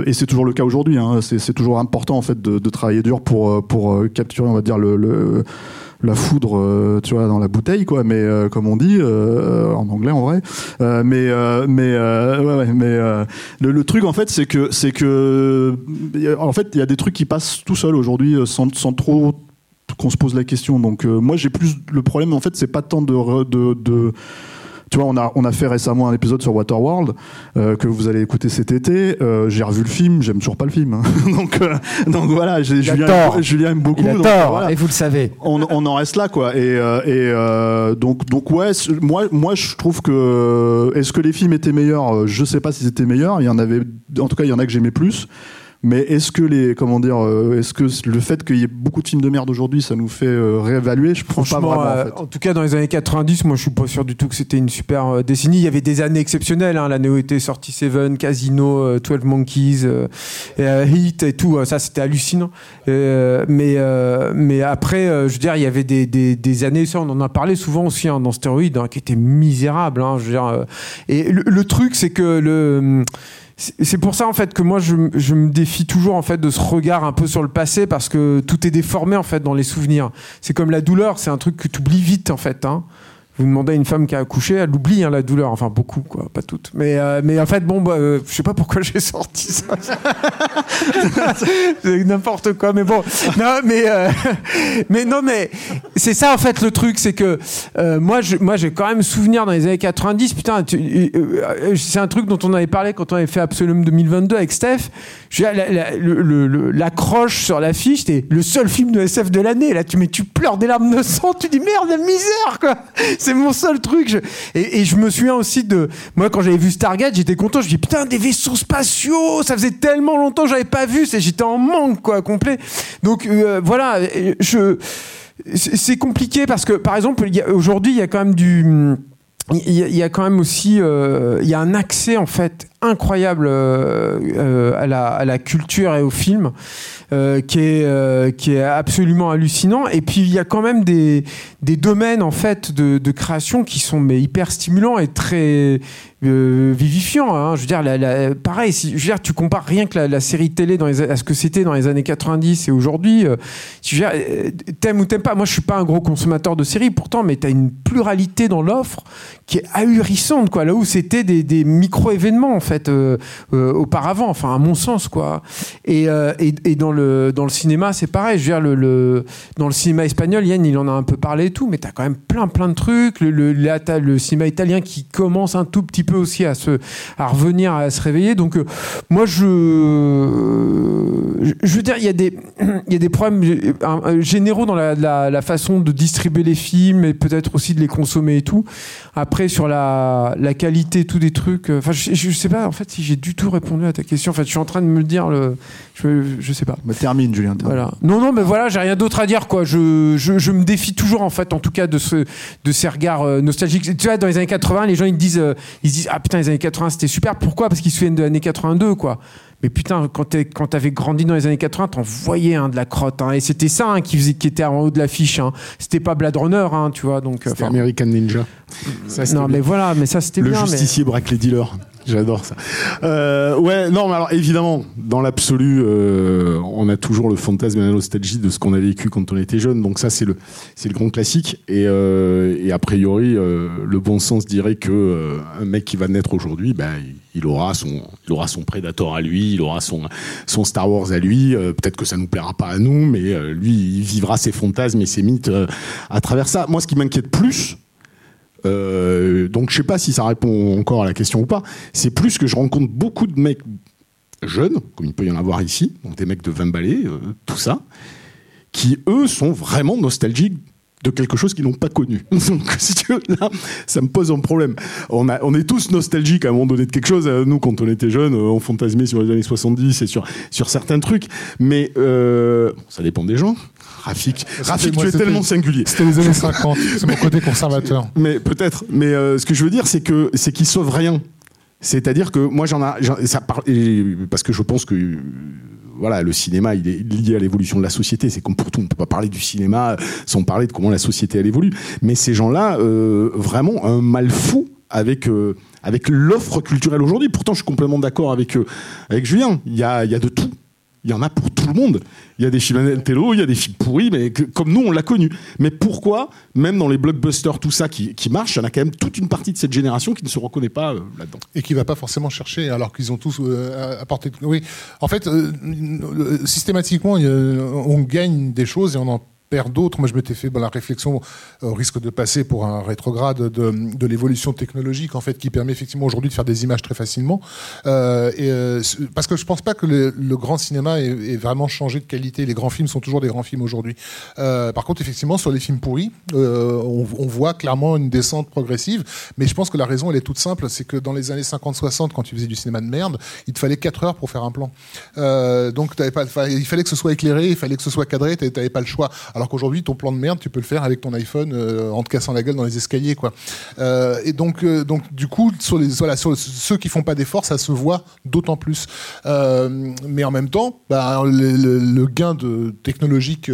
et c'est toujours le cas aujourd'hui. Hein, c'est toujours important en fait de, travailler dur pour euh, pour euh, capturer, on va dire le, la foudre, euh, tu vois, dans la bouteille, quoi. Mais comme on dit en anglais, en vrai. Mais mais mais le, le truc en fait, c'est que c'est que en fait, il y a des trucs qui passent tout seuls aujourd'hui sans, sans trop qu'on se pose la question. Donc euh, moi, j'ai plus le problème en fait, c'est pas tant de, de, de tu vois, on a, on a fait récemment un épisode sur Waterworld euh, que vous allez écouter cet été. Euh, j'ai revu le film, j'aime toujours pas le film. hein. donc, euh, donc voilà, j'ai- Julien, tort. Julien aime beaucoup. Il a donc, tort, voilà. et vous le savez. On, on en reste là, quoi. Et, euh, et euh, donc, donc ouais, moi, moi, je trouve que est-ce que les films étaient meilleurs? Euh, Je sais pas s'ils étaient meilleurs. Il y en avait, en tout cas, il y en a que j'aimais plus. Mais est-ce que les, comment dire, euh, est-ce que le fait qu'il y ait beaucoup de films de merde aujourd'hui, ça nous fait euh, réévaluer? Je pense pas Franchement, vraiment. euh, en fait. en tout cas, dans les années 90, moi, je suis pas sûr du tout que c'était une super euh, décennie. Il y avait des années exceptionnelles. Hein. L'année où était sorti Seven, Casino, euh, 12 Monkeys, euh, et, Heat et tout. euh, ça, c'était hallucinant. Mais, euh, mais après, je veux dire, il y avait des, des, des années, ça, on en a parlé souvent aussi hein, dans Stéroïde, hein, qui étaient misérables. Hein, je veux dire, et le, le truc, c'est que le. C'est pour ça en fait que moi je, je me défie toujours en fait de ce regard un peu sur le passé parce que tout est déformé en fait dans les souvenirs. C'est comme la douleur, c'est un truc que tu oublies vite en fait. Hein. Vous demandez à une femme qui a accouché, elle oublie hein, la douleur, enfin beaucoup quoi, pas toutes. Mais euh, mais en fait bon, bah, euh, je sais pas pourquoi j'ai sorti ça. c'est n'importe quoi, mais bon. Non mais euh, mais non mais c'est ça en fait le truc, c'est que moi moi j'ai quand même souvenir dans les années 90, putain, c'est un truc dont on avait parlé quand on avait fait Absolum 2022 avec Steph. Je la- la- sur l'affiche, c'était le seul film de SF de l'année. Là, tu mais tu pleures des larmes de sang, tu dis merde, la misère quoi. Mon seul truc. Et, je me souviens aussi de moi quand j'avais vu Stargate, j'étais content. Je dis putain des vaisseaux spatiaux, ça faisait tellement longtemps que j'avais pas vu. C'est j'étais en manque quoi complet. Donc euh, voilà, c'est c'est compliqué parce que par exemple aujourd'hui il y a quand même du il y, a, quand même aussi euh, il y a un accès en fait incroyable euh, à, la, à la culture et au film qui est qui est absolument hallucinant et puis il y a quand même des des domaines en fait de, création qui sont hyper stimulants et très euh, vivifiants hein. je veux dire pareil si je veux dire tu compares rien que la, la série télé dans les, à ce que c'était dans les années 90 et aujourd'hui euh, dire, euh, t'aimes ou t'aimes pas moi je suis pas un gros consommateur de séries pourtant mais t'as une pluralité dans l'offre qui est ahurissante quoi. Là où c'était des, micro événements en fait euh, auparavant enfin à mon sens quoi. Et, dans le dans le cinéma c'est pareil. Je veux dire le- dans le cinéma espagnol Yann il en a un peu parlé et tout mais t'as quand même plein plein de trucs le, le, là, t'as le cinéma italien qui commence un tout petit peu aussi à se à revenir à se réveiller donc euh, moi je je- je veux dire il y a des il y a des problèmes euh, euh, généraux dans la, la, la façon de distribuer les films et peut-être aussi de les consommer et tout après sur la, la qualité tout des trucs enfin je, je sais pas en fait si j'ai du tout répondu à ta question en fait je suis en train de me dire le je, je sais pas Mais termine, Julien. termine. voilà. Non, non, mais voilà, j'ai rien d'autre à dire, quoi. Je, je, je me défie toujours, en fait, en tout cas, de, ce, de ces regards euh, nostalgiques. Tu vois, dans les années 80, les gens, ils disent, euh, ils se disent, ah putain, les années 80, c'était super. Pourquoi? Parce qu'ils se souviennent de l'année 82, quoi. Mais putain, quand t'avais grandi dans les années 80, t'en voyais hein, de la crotte. hein. et c'était ça hein, qui, faisait, qui était en haut de l'affiche. C'était pas Blade Runner, tu vois. Donc, euh, American Ninja. Ça, non, bien. mais voilà, mais ça, c'était Le bien. mais- justicier braque les dealers. J'adore ça. Euh, ouais, non, mais alors évidemment, dans l'absolu, euh, on a toujours le fantasme et la nostalgie de ce qu'on a vécu quand on était jeune. Donc ça, c'est le, c'est le grand classique. Et, euh, et a priori, euh, le bon sens dirait que euh, un mec qui va naître aujourd'hui, ben, il aura son, il aura son Predator à lui, il aura son, son Star Wars à lui. Euh, Peut-être que ça nous plaira pas à nous, mais lui, il vivra ses fantasmes et ses mythes à travers ça. Moi, ce qui m'inquiète plus, euh, donc je sais pas si ça répond encore à la question ou pas. C'est plus que je rencontre beaucoup de mecs jeunes, comme il peut y en avoir ici, donc des mecs de 20 balais, euh, tout ça, qui eux sont vraiment nostalgiques de quelque chose qu'ils n'ont pas connu. Donc, si tu veux, là, ça me pose un problème. On, est tous nostalgiques à un moment donné de quelque chose. Euh, Nous, quand on était jeunes, on fantasmait sur les années 70 et sur, certains trucs. Mais ça dépend des gens. Rafik, Rafik tu es tellement singulier. C'était les années 50, c'est mon côté conservateur. Mais peut-être. Mais euh, ce que je veux dire, c'est que c'est qu'ils sauvent rien. C'est-à-dire que moi, j'en ai, ça par- parce que je pense que voilà, le cinéma, il est lié à l'évolution de la société. C'est comme pour tout, on peut pas parler du cinéma sans parler de comment la société elle évolue. Mais ces gens-là, euh, vraiment, un mal fou avec euh, avec l'offre culturelle aujourd'hui. Pourtant, je suis complètement d'accord avec euh, avec Julien. Il y a il y a de tout. Il y en a pour tout le monde. Il y a des films il y a des films pourris, mais comme nous, on l'a connu. Mais pourquoi, même dans les blockbusters, tout ça qui, qui marche, il y en a quand même toute une partie de cette génération qui ne se reconnaît pas euh, là-dedans. et qui va pas forcément chercher alors qu'ils ont tous euh, apporté oui en fait euh, euh, systématiquement on gagne des choses et on en perd d'autres. Moi, je m'étais fait la réflexion au risque de passer pour un rétrograde de, l'évolution technologique, en fait, qui permet effectivement aujourd'hui de faire des images très facilement. Euh, et, euh, parce que je pense pas que le, grand cinéma ait, vraiment changé de qualité. Les grands films sont toujours des grands films aujourd'hui. Euh, par contre, effectivement, sur les films pourris, euh, on, voit clairement une descente progressive. Mais je pense que la raison, elle est toute simple, c'est que dans les années 50-60, quand tu faisais du cinéma de merde, il te fallait 4 heures pour faire un plan. Euh, donc, t'avais pas, il fallait que ce soit éclairé, il fallait que ce soit cadré, t'a- t'avais pas le choix. Qu'aujourd'hui, ton plan de merde, tu peux le faire avec ton iPhone euh, en te cassant la gueule dans les escaliers, quoi. Euh, et donc, euh, donc, du coup, sur les, voilà, sur ceux qui font pas d'efforts, ça se voit d'autant plus. Mais en même temps, bah, le, le- le gain de technologique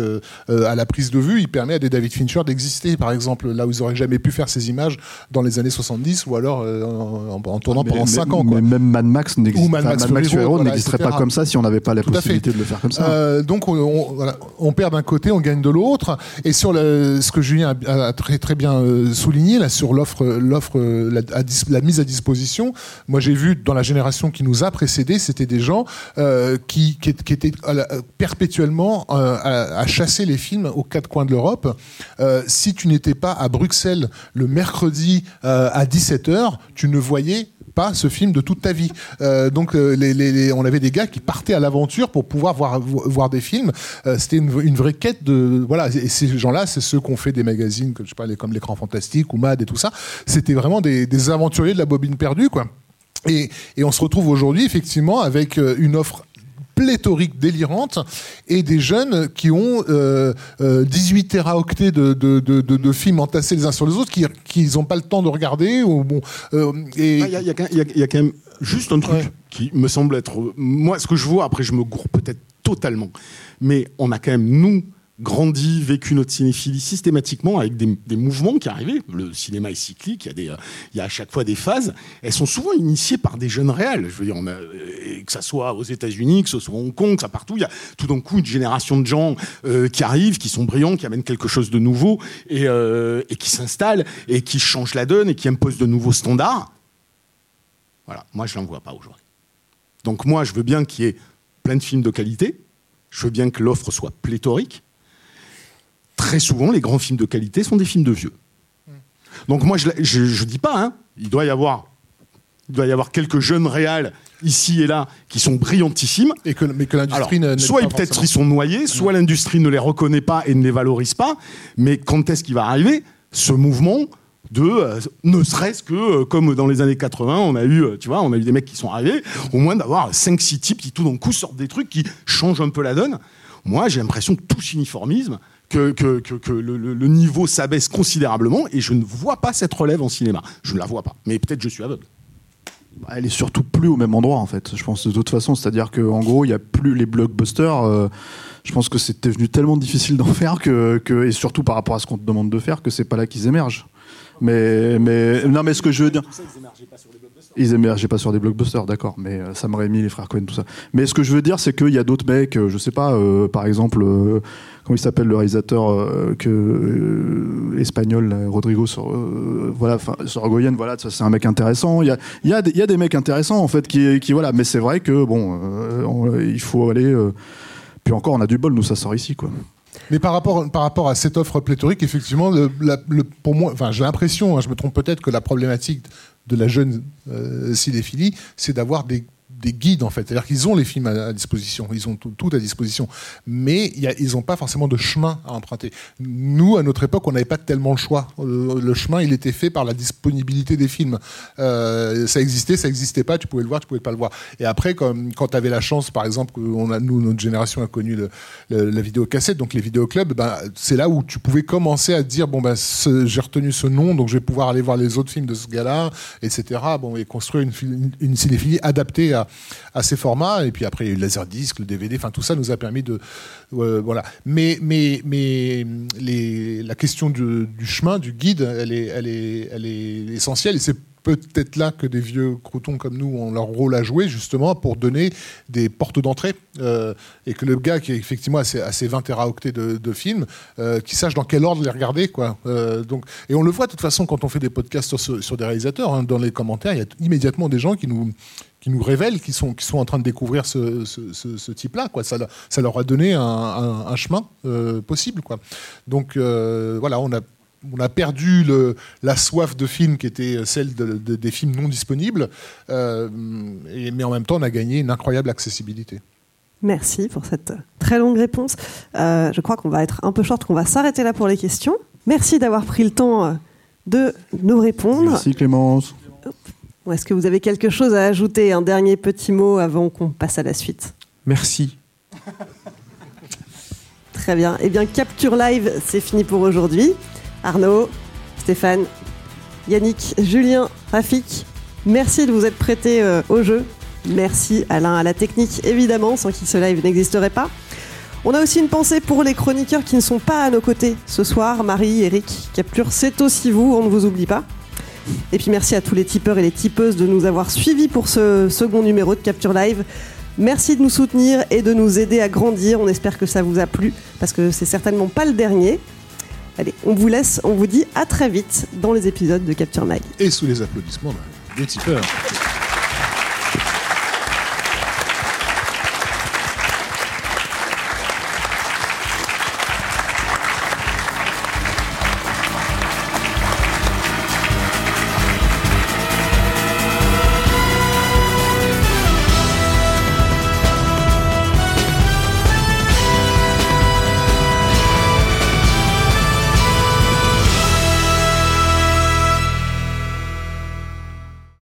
à la prise de vue, il permet à des David Fincher d'exister, par exemple, là où ils auraient jamais pu faire ces images dans les années 70 ou alors en, en tournant Mais- pendant mais- 5 ans. Quoi. Mais même Mad Max n'existe Ou Mad Max Mad Max Fury Fury Road, Road voilà, n'existerait pas comme ça si on n'avait pas la Tout possibilité de le faire comme ça. Donc on, on- voilà, on perd d'un côté, on gagne de l'autre. Et sur ce que Julien a, très très bien euh, souligné sur l'offre, euh, la, mise à disposition. Moi j'ai vu dans la génération qui nous a précédé, c'était des gens euh, qui, étaient la- perpétuellement euh, à, chasser les films aux quatre coins de l'Europe. Euh, si tu n'étais pas à Bruxelles le mercredi euh, à 17h, tu ne voyais pas ce film de toute ta vie. Euh, donc euh, les, on avait des gars qui partaient à l'aventure pour pouvoir voir, vo- voir des films. Euh, C'était une, vraie quête de voilà. Et ces gens-là, c'est ceux qu'on fait des magazines, que je sais comme l'écran fantastique ou Mad et tout ça. C'était vraiment des, des aventuriers de la bobine perdue, quoi. Et, et on se retrouve aujourd'hui effectivement avec une offre pléthorique délirante et des jeunes qui ont euh, euh, 18 téraoctets de, de, de, films entassés les uns sur les autres qui qui n'ont pas le temps de regarder ou bon euh, et Ah, Il y, a- il y quand- il y a- il y a quand même juste un truc Ouais. qui me semble être. euh, Moi, ce que je vois, après, je me gourre peut-être totalement. Mais on a quand même, nous, grandi, vécu notre cinéphilie systématiquement avec des, des mouvements qui arrivaient. Le cinéma est cyclique, il y, a des, euh, il y a à chaque fois des phases. Elles sont souvent initiées par des jeunes réels. Je veux dire, on a, euh, que ça soit aux États-Unis, que ce soit à Hong Kong, que ça partout, il y a tout d'un coup une génération de gens euh, qui arrivent, qui sont brillants, qui amènent quelque chose de nouveau et, euh, et qui s'installent et qui changent la donne et qui imposent de nouveaux standards. Voilà, moi je n'en vois pas aujourd'hui. Donc moi je veux bien qu'il y ait plein de films de qualité, je veux bien que l'offre soit pléthorique. Très souvent, les grands films de qualité sont des films de vieux. Donc moi je ne dis pas, hein, il doit y avoir il doit y avoir quelques jeunes réals ici et là qui sont brillantissimes. et que mais que l'industrie ne- n'aide soit peut-être ils sont noyés, soit l'industrie ne les reconnaît pas et ne les valorise pas. Mais quand est-ce qu'il va arriver ce mouvement de euh, ne serait-ce que euh, comme dans les années 80, on a eu, euh, tu vois, on a eu des mecs qui sont arrivés, au moins d'avoir 5 6 types qui tout d'un coup sortent des trucs qui changent un peu la donne. Moi, j'ai l'impression que tout s'uniformisme, que, que, que, que le, le- le niveau s'abaisse considérablement et je ne vois pas cette relève en cinéma. Je ne la vois pas. Mais peut-être je suis aveugle. Elle est surtout plus au même endroit en fait. Je pense de toute façon, c'est-à-dire que en gros, il y a plus les blockbusters. euh, je pense que c'est devenu tellement difficile d'en faire que, que et surtout par rapport à ce qu'on te demande de faire que c'est pas là qu'ils émergent. Mais mais non, mais ce que je veux dire. Ils émergeaient pas sur des blockbusters, d'accord, mais euh, Sam Raimi, les frères Cohen, tout ça. Mais ce que je veux dire, c'est qu'il y a d'autres mecs, euh, je sais pas, euh, par exemple, comment il s'appelle le réalisateur euh, euh, espagnol, Rodrigo sur, euh, voilà, voilà, c'est un mec intéressant. Il y a, des- mecs intéressants en fait qui, voilà, mais c'est vrai que bon, on- il faut aller. puis encore, on a du bol, nous ça sort ici, quoi. Mais par rapport, à cette offre pléthorique, effectivement, pour moi, enfin, j'ai l'impression, hein, je me trompe peut-être, que la problématique de la jeune euh, cinéphilie, c'est d'avoir des, des guides, en fait. C'est-à-dire qu'ils ont les films à, disposition, ils ont tout, à disposition, mais ils n'ont pas forcément de chemin à emprunter. Nous, à notre époque, on n'avait pas tellement le choix. Euh, le chemin, il était fait par la disponibilité des films. Euh, ça existait, ça n'existait pas, tu pouvais le voir, tu pouvais pas le voir. Et après, quand tu avais la chance, par exemple, on a, nous, notre génération a connu la vidéocassette, donc les vidéoclubs, ben, c'est là où tu pouvais commencer à dire bon, ben, j'ai retenu ce nom, donc je vais pouvoir aller voir les autres films de ce gars-là, etc. Bon, et construire une, une cinéphilie adaptée à, à ces formats. Et puis après, il y a eu le Laserdisc, le DVD, enfin tout ça nous a permis de. euh, voilà. Mais, mais, mais les, la question du, chemin, du guide, elle est, elle est, elle est essentielle. Et c'est peut-être là que des vieux croutons comme nous ont leur rôle à jouer, justement, pour donner des portes d'entrée. euh, et que le gars qui est effectivement à ses, à ses 20 téraoctets de, de films, euh, qui sache dans quel ordre les regarder. Quoi. Donc, et on le voit de toute façon quand on fait des podcasts sur, sur des réalisateurs, hein, dans les commentaires, il y a immédiatement des gens qui nous qui nous révèlent qu'ils sont, qui sont en train de découvrir ce, ce- ce- ce type-là. Quoi. Ça, leur- ça leur a donné un, un- un chemin euh, possible. Quoi. Donc euh, voilà, on a, on a perdu le, la soif de films qui était celle de- de- des films non disponibles, euh, et, mais en même temps, on a gagné une incroyable accessibilité. Merci pour cette très longue réponse. Euh, je crois qu'on va être un peu short, qu'on va s'arrêter là pour les questions. Merci d'avoir pris le temps de nous répondre. Merci Clémence. Ou Est-ce que vous avez quelque chose à ajouter, un dernier petit mot avant qu'on passe à la suite? Merci. Très bien. Eh bien, Capture Live, c'est fini pour aujourd'hui. Arnaud, Stéphane, Yannick, Julien, Rafik, merci de vous être prêtés euh, au jeu. Merci Alain à la technique, évidemment, sans qui ce live n'existerait pas. On a aussi une pensée pour les chroniqueurs qui ne sont pas à nos côtés ce soir. Marie, Eric, Capture, c'est aussi vous, on ne vous oublie pas. Et puis merci à tous les tipeurs et les tipeuses de nous avoir suivis pour ce second numéro de Capture Live. Merci de nous soutenir et de nous aider à grandir. On espère que ça vous a plu parce que c'est certainement pas le dernier. Allez, on vous laisse, on vous dit à très vite dans les épisodes de Capture Mag. Et sous les applaudissements des tipeurs.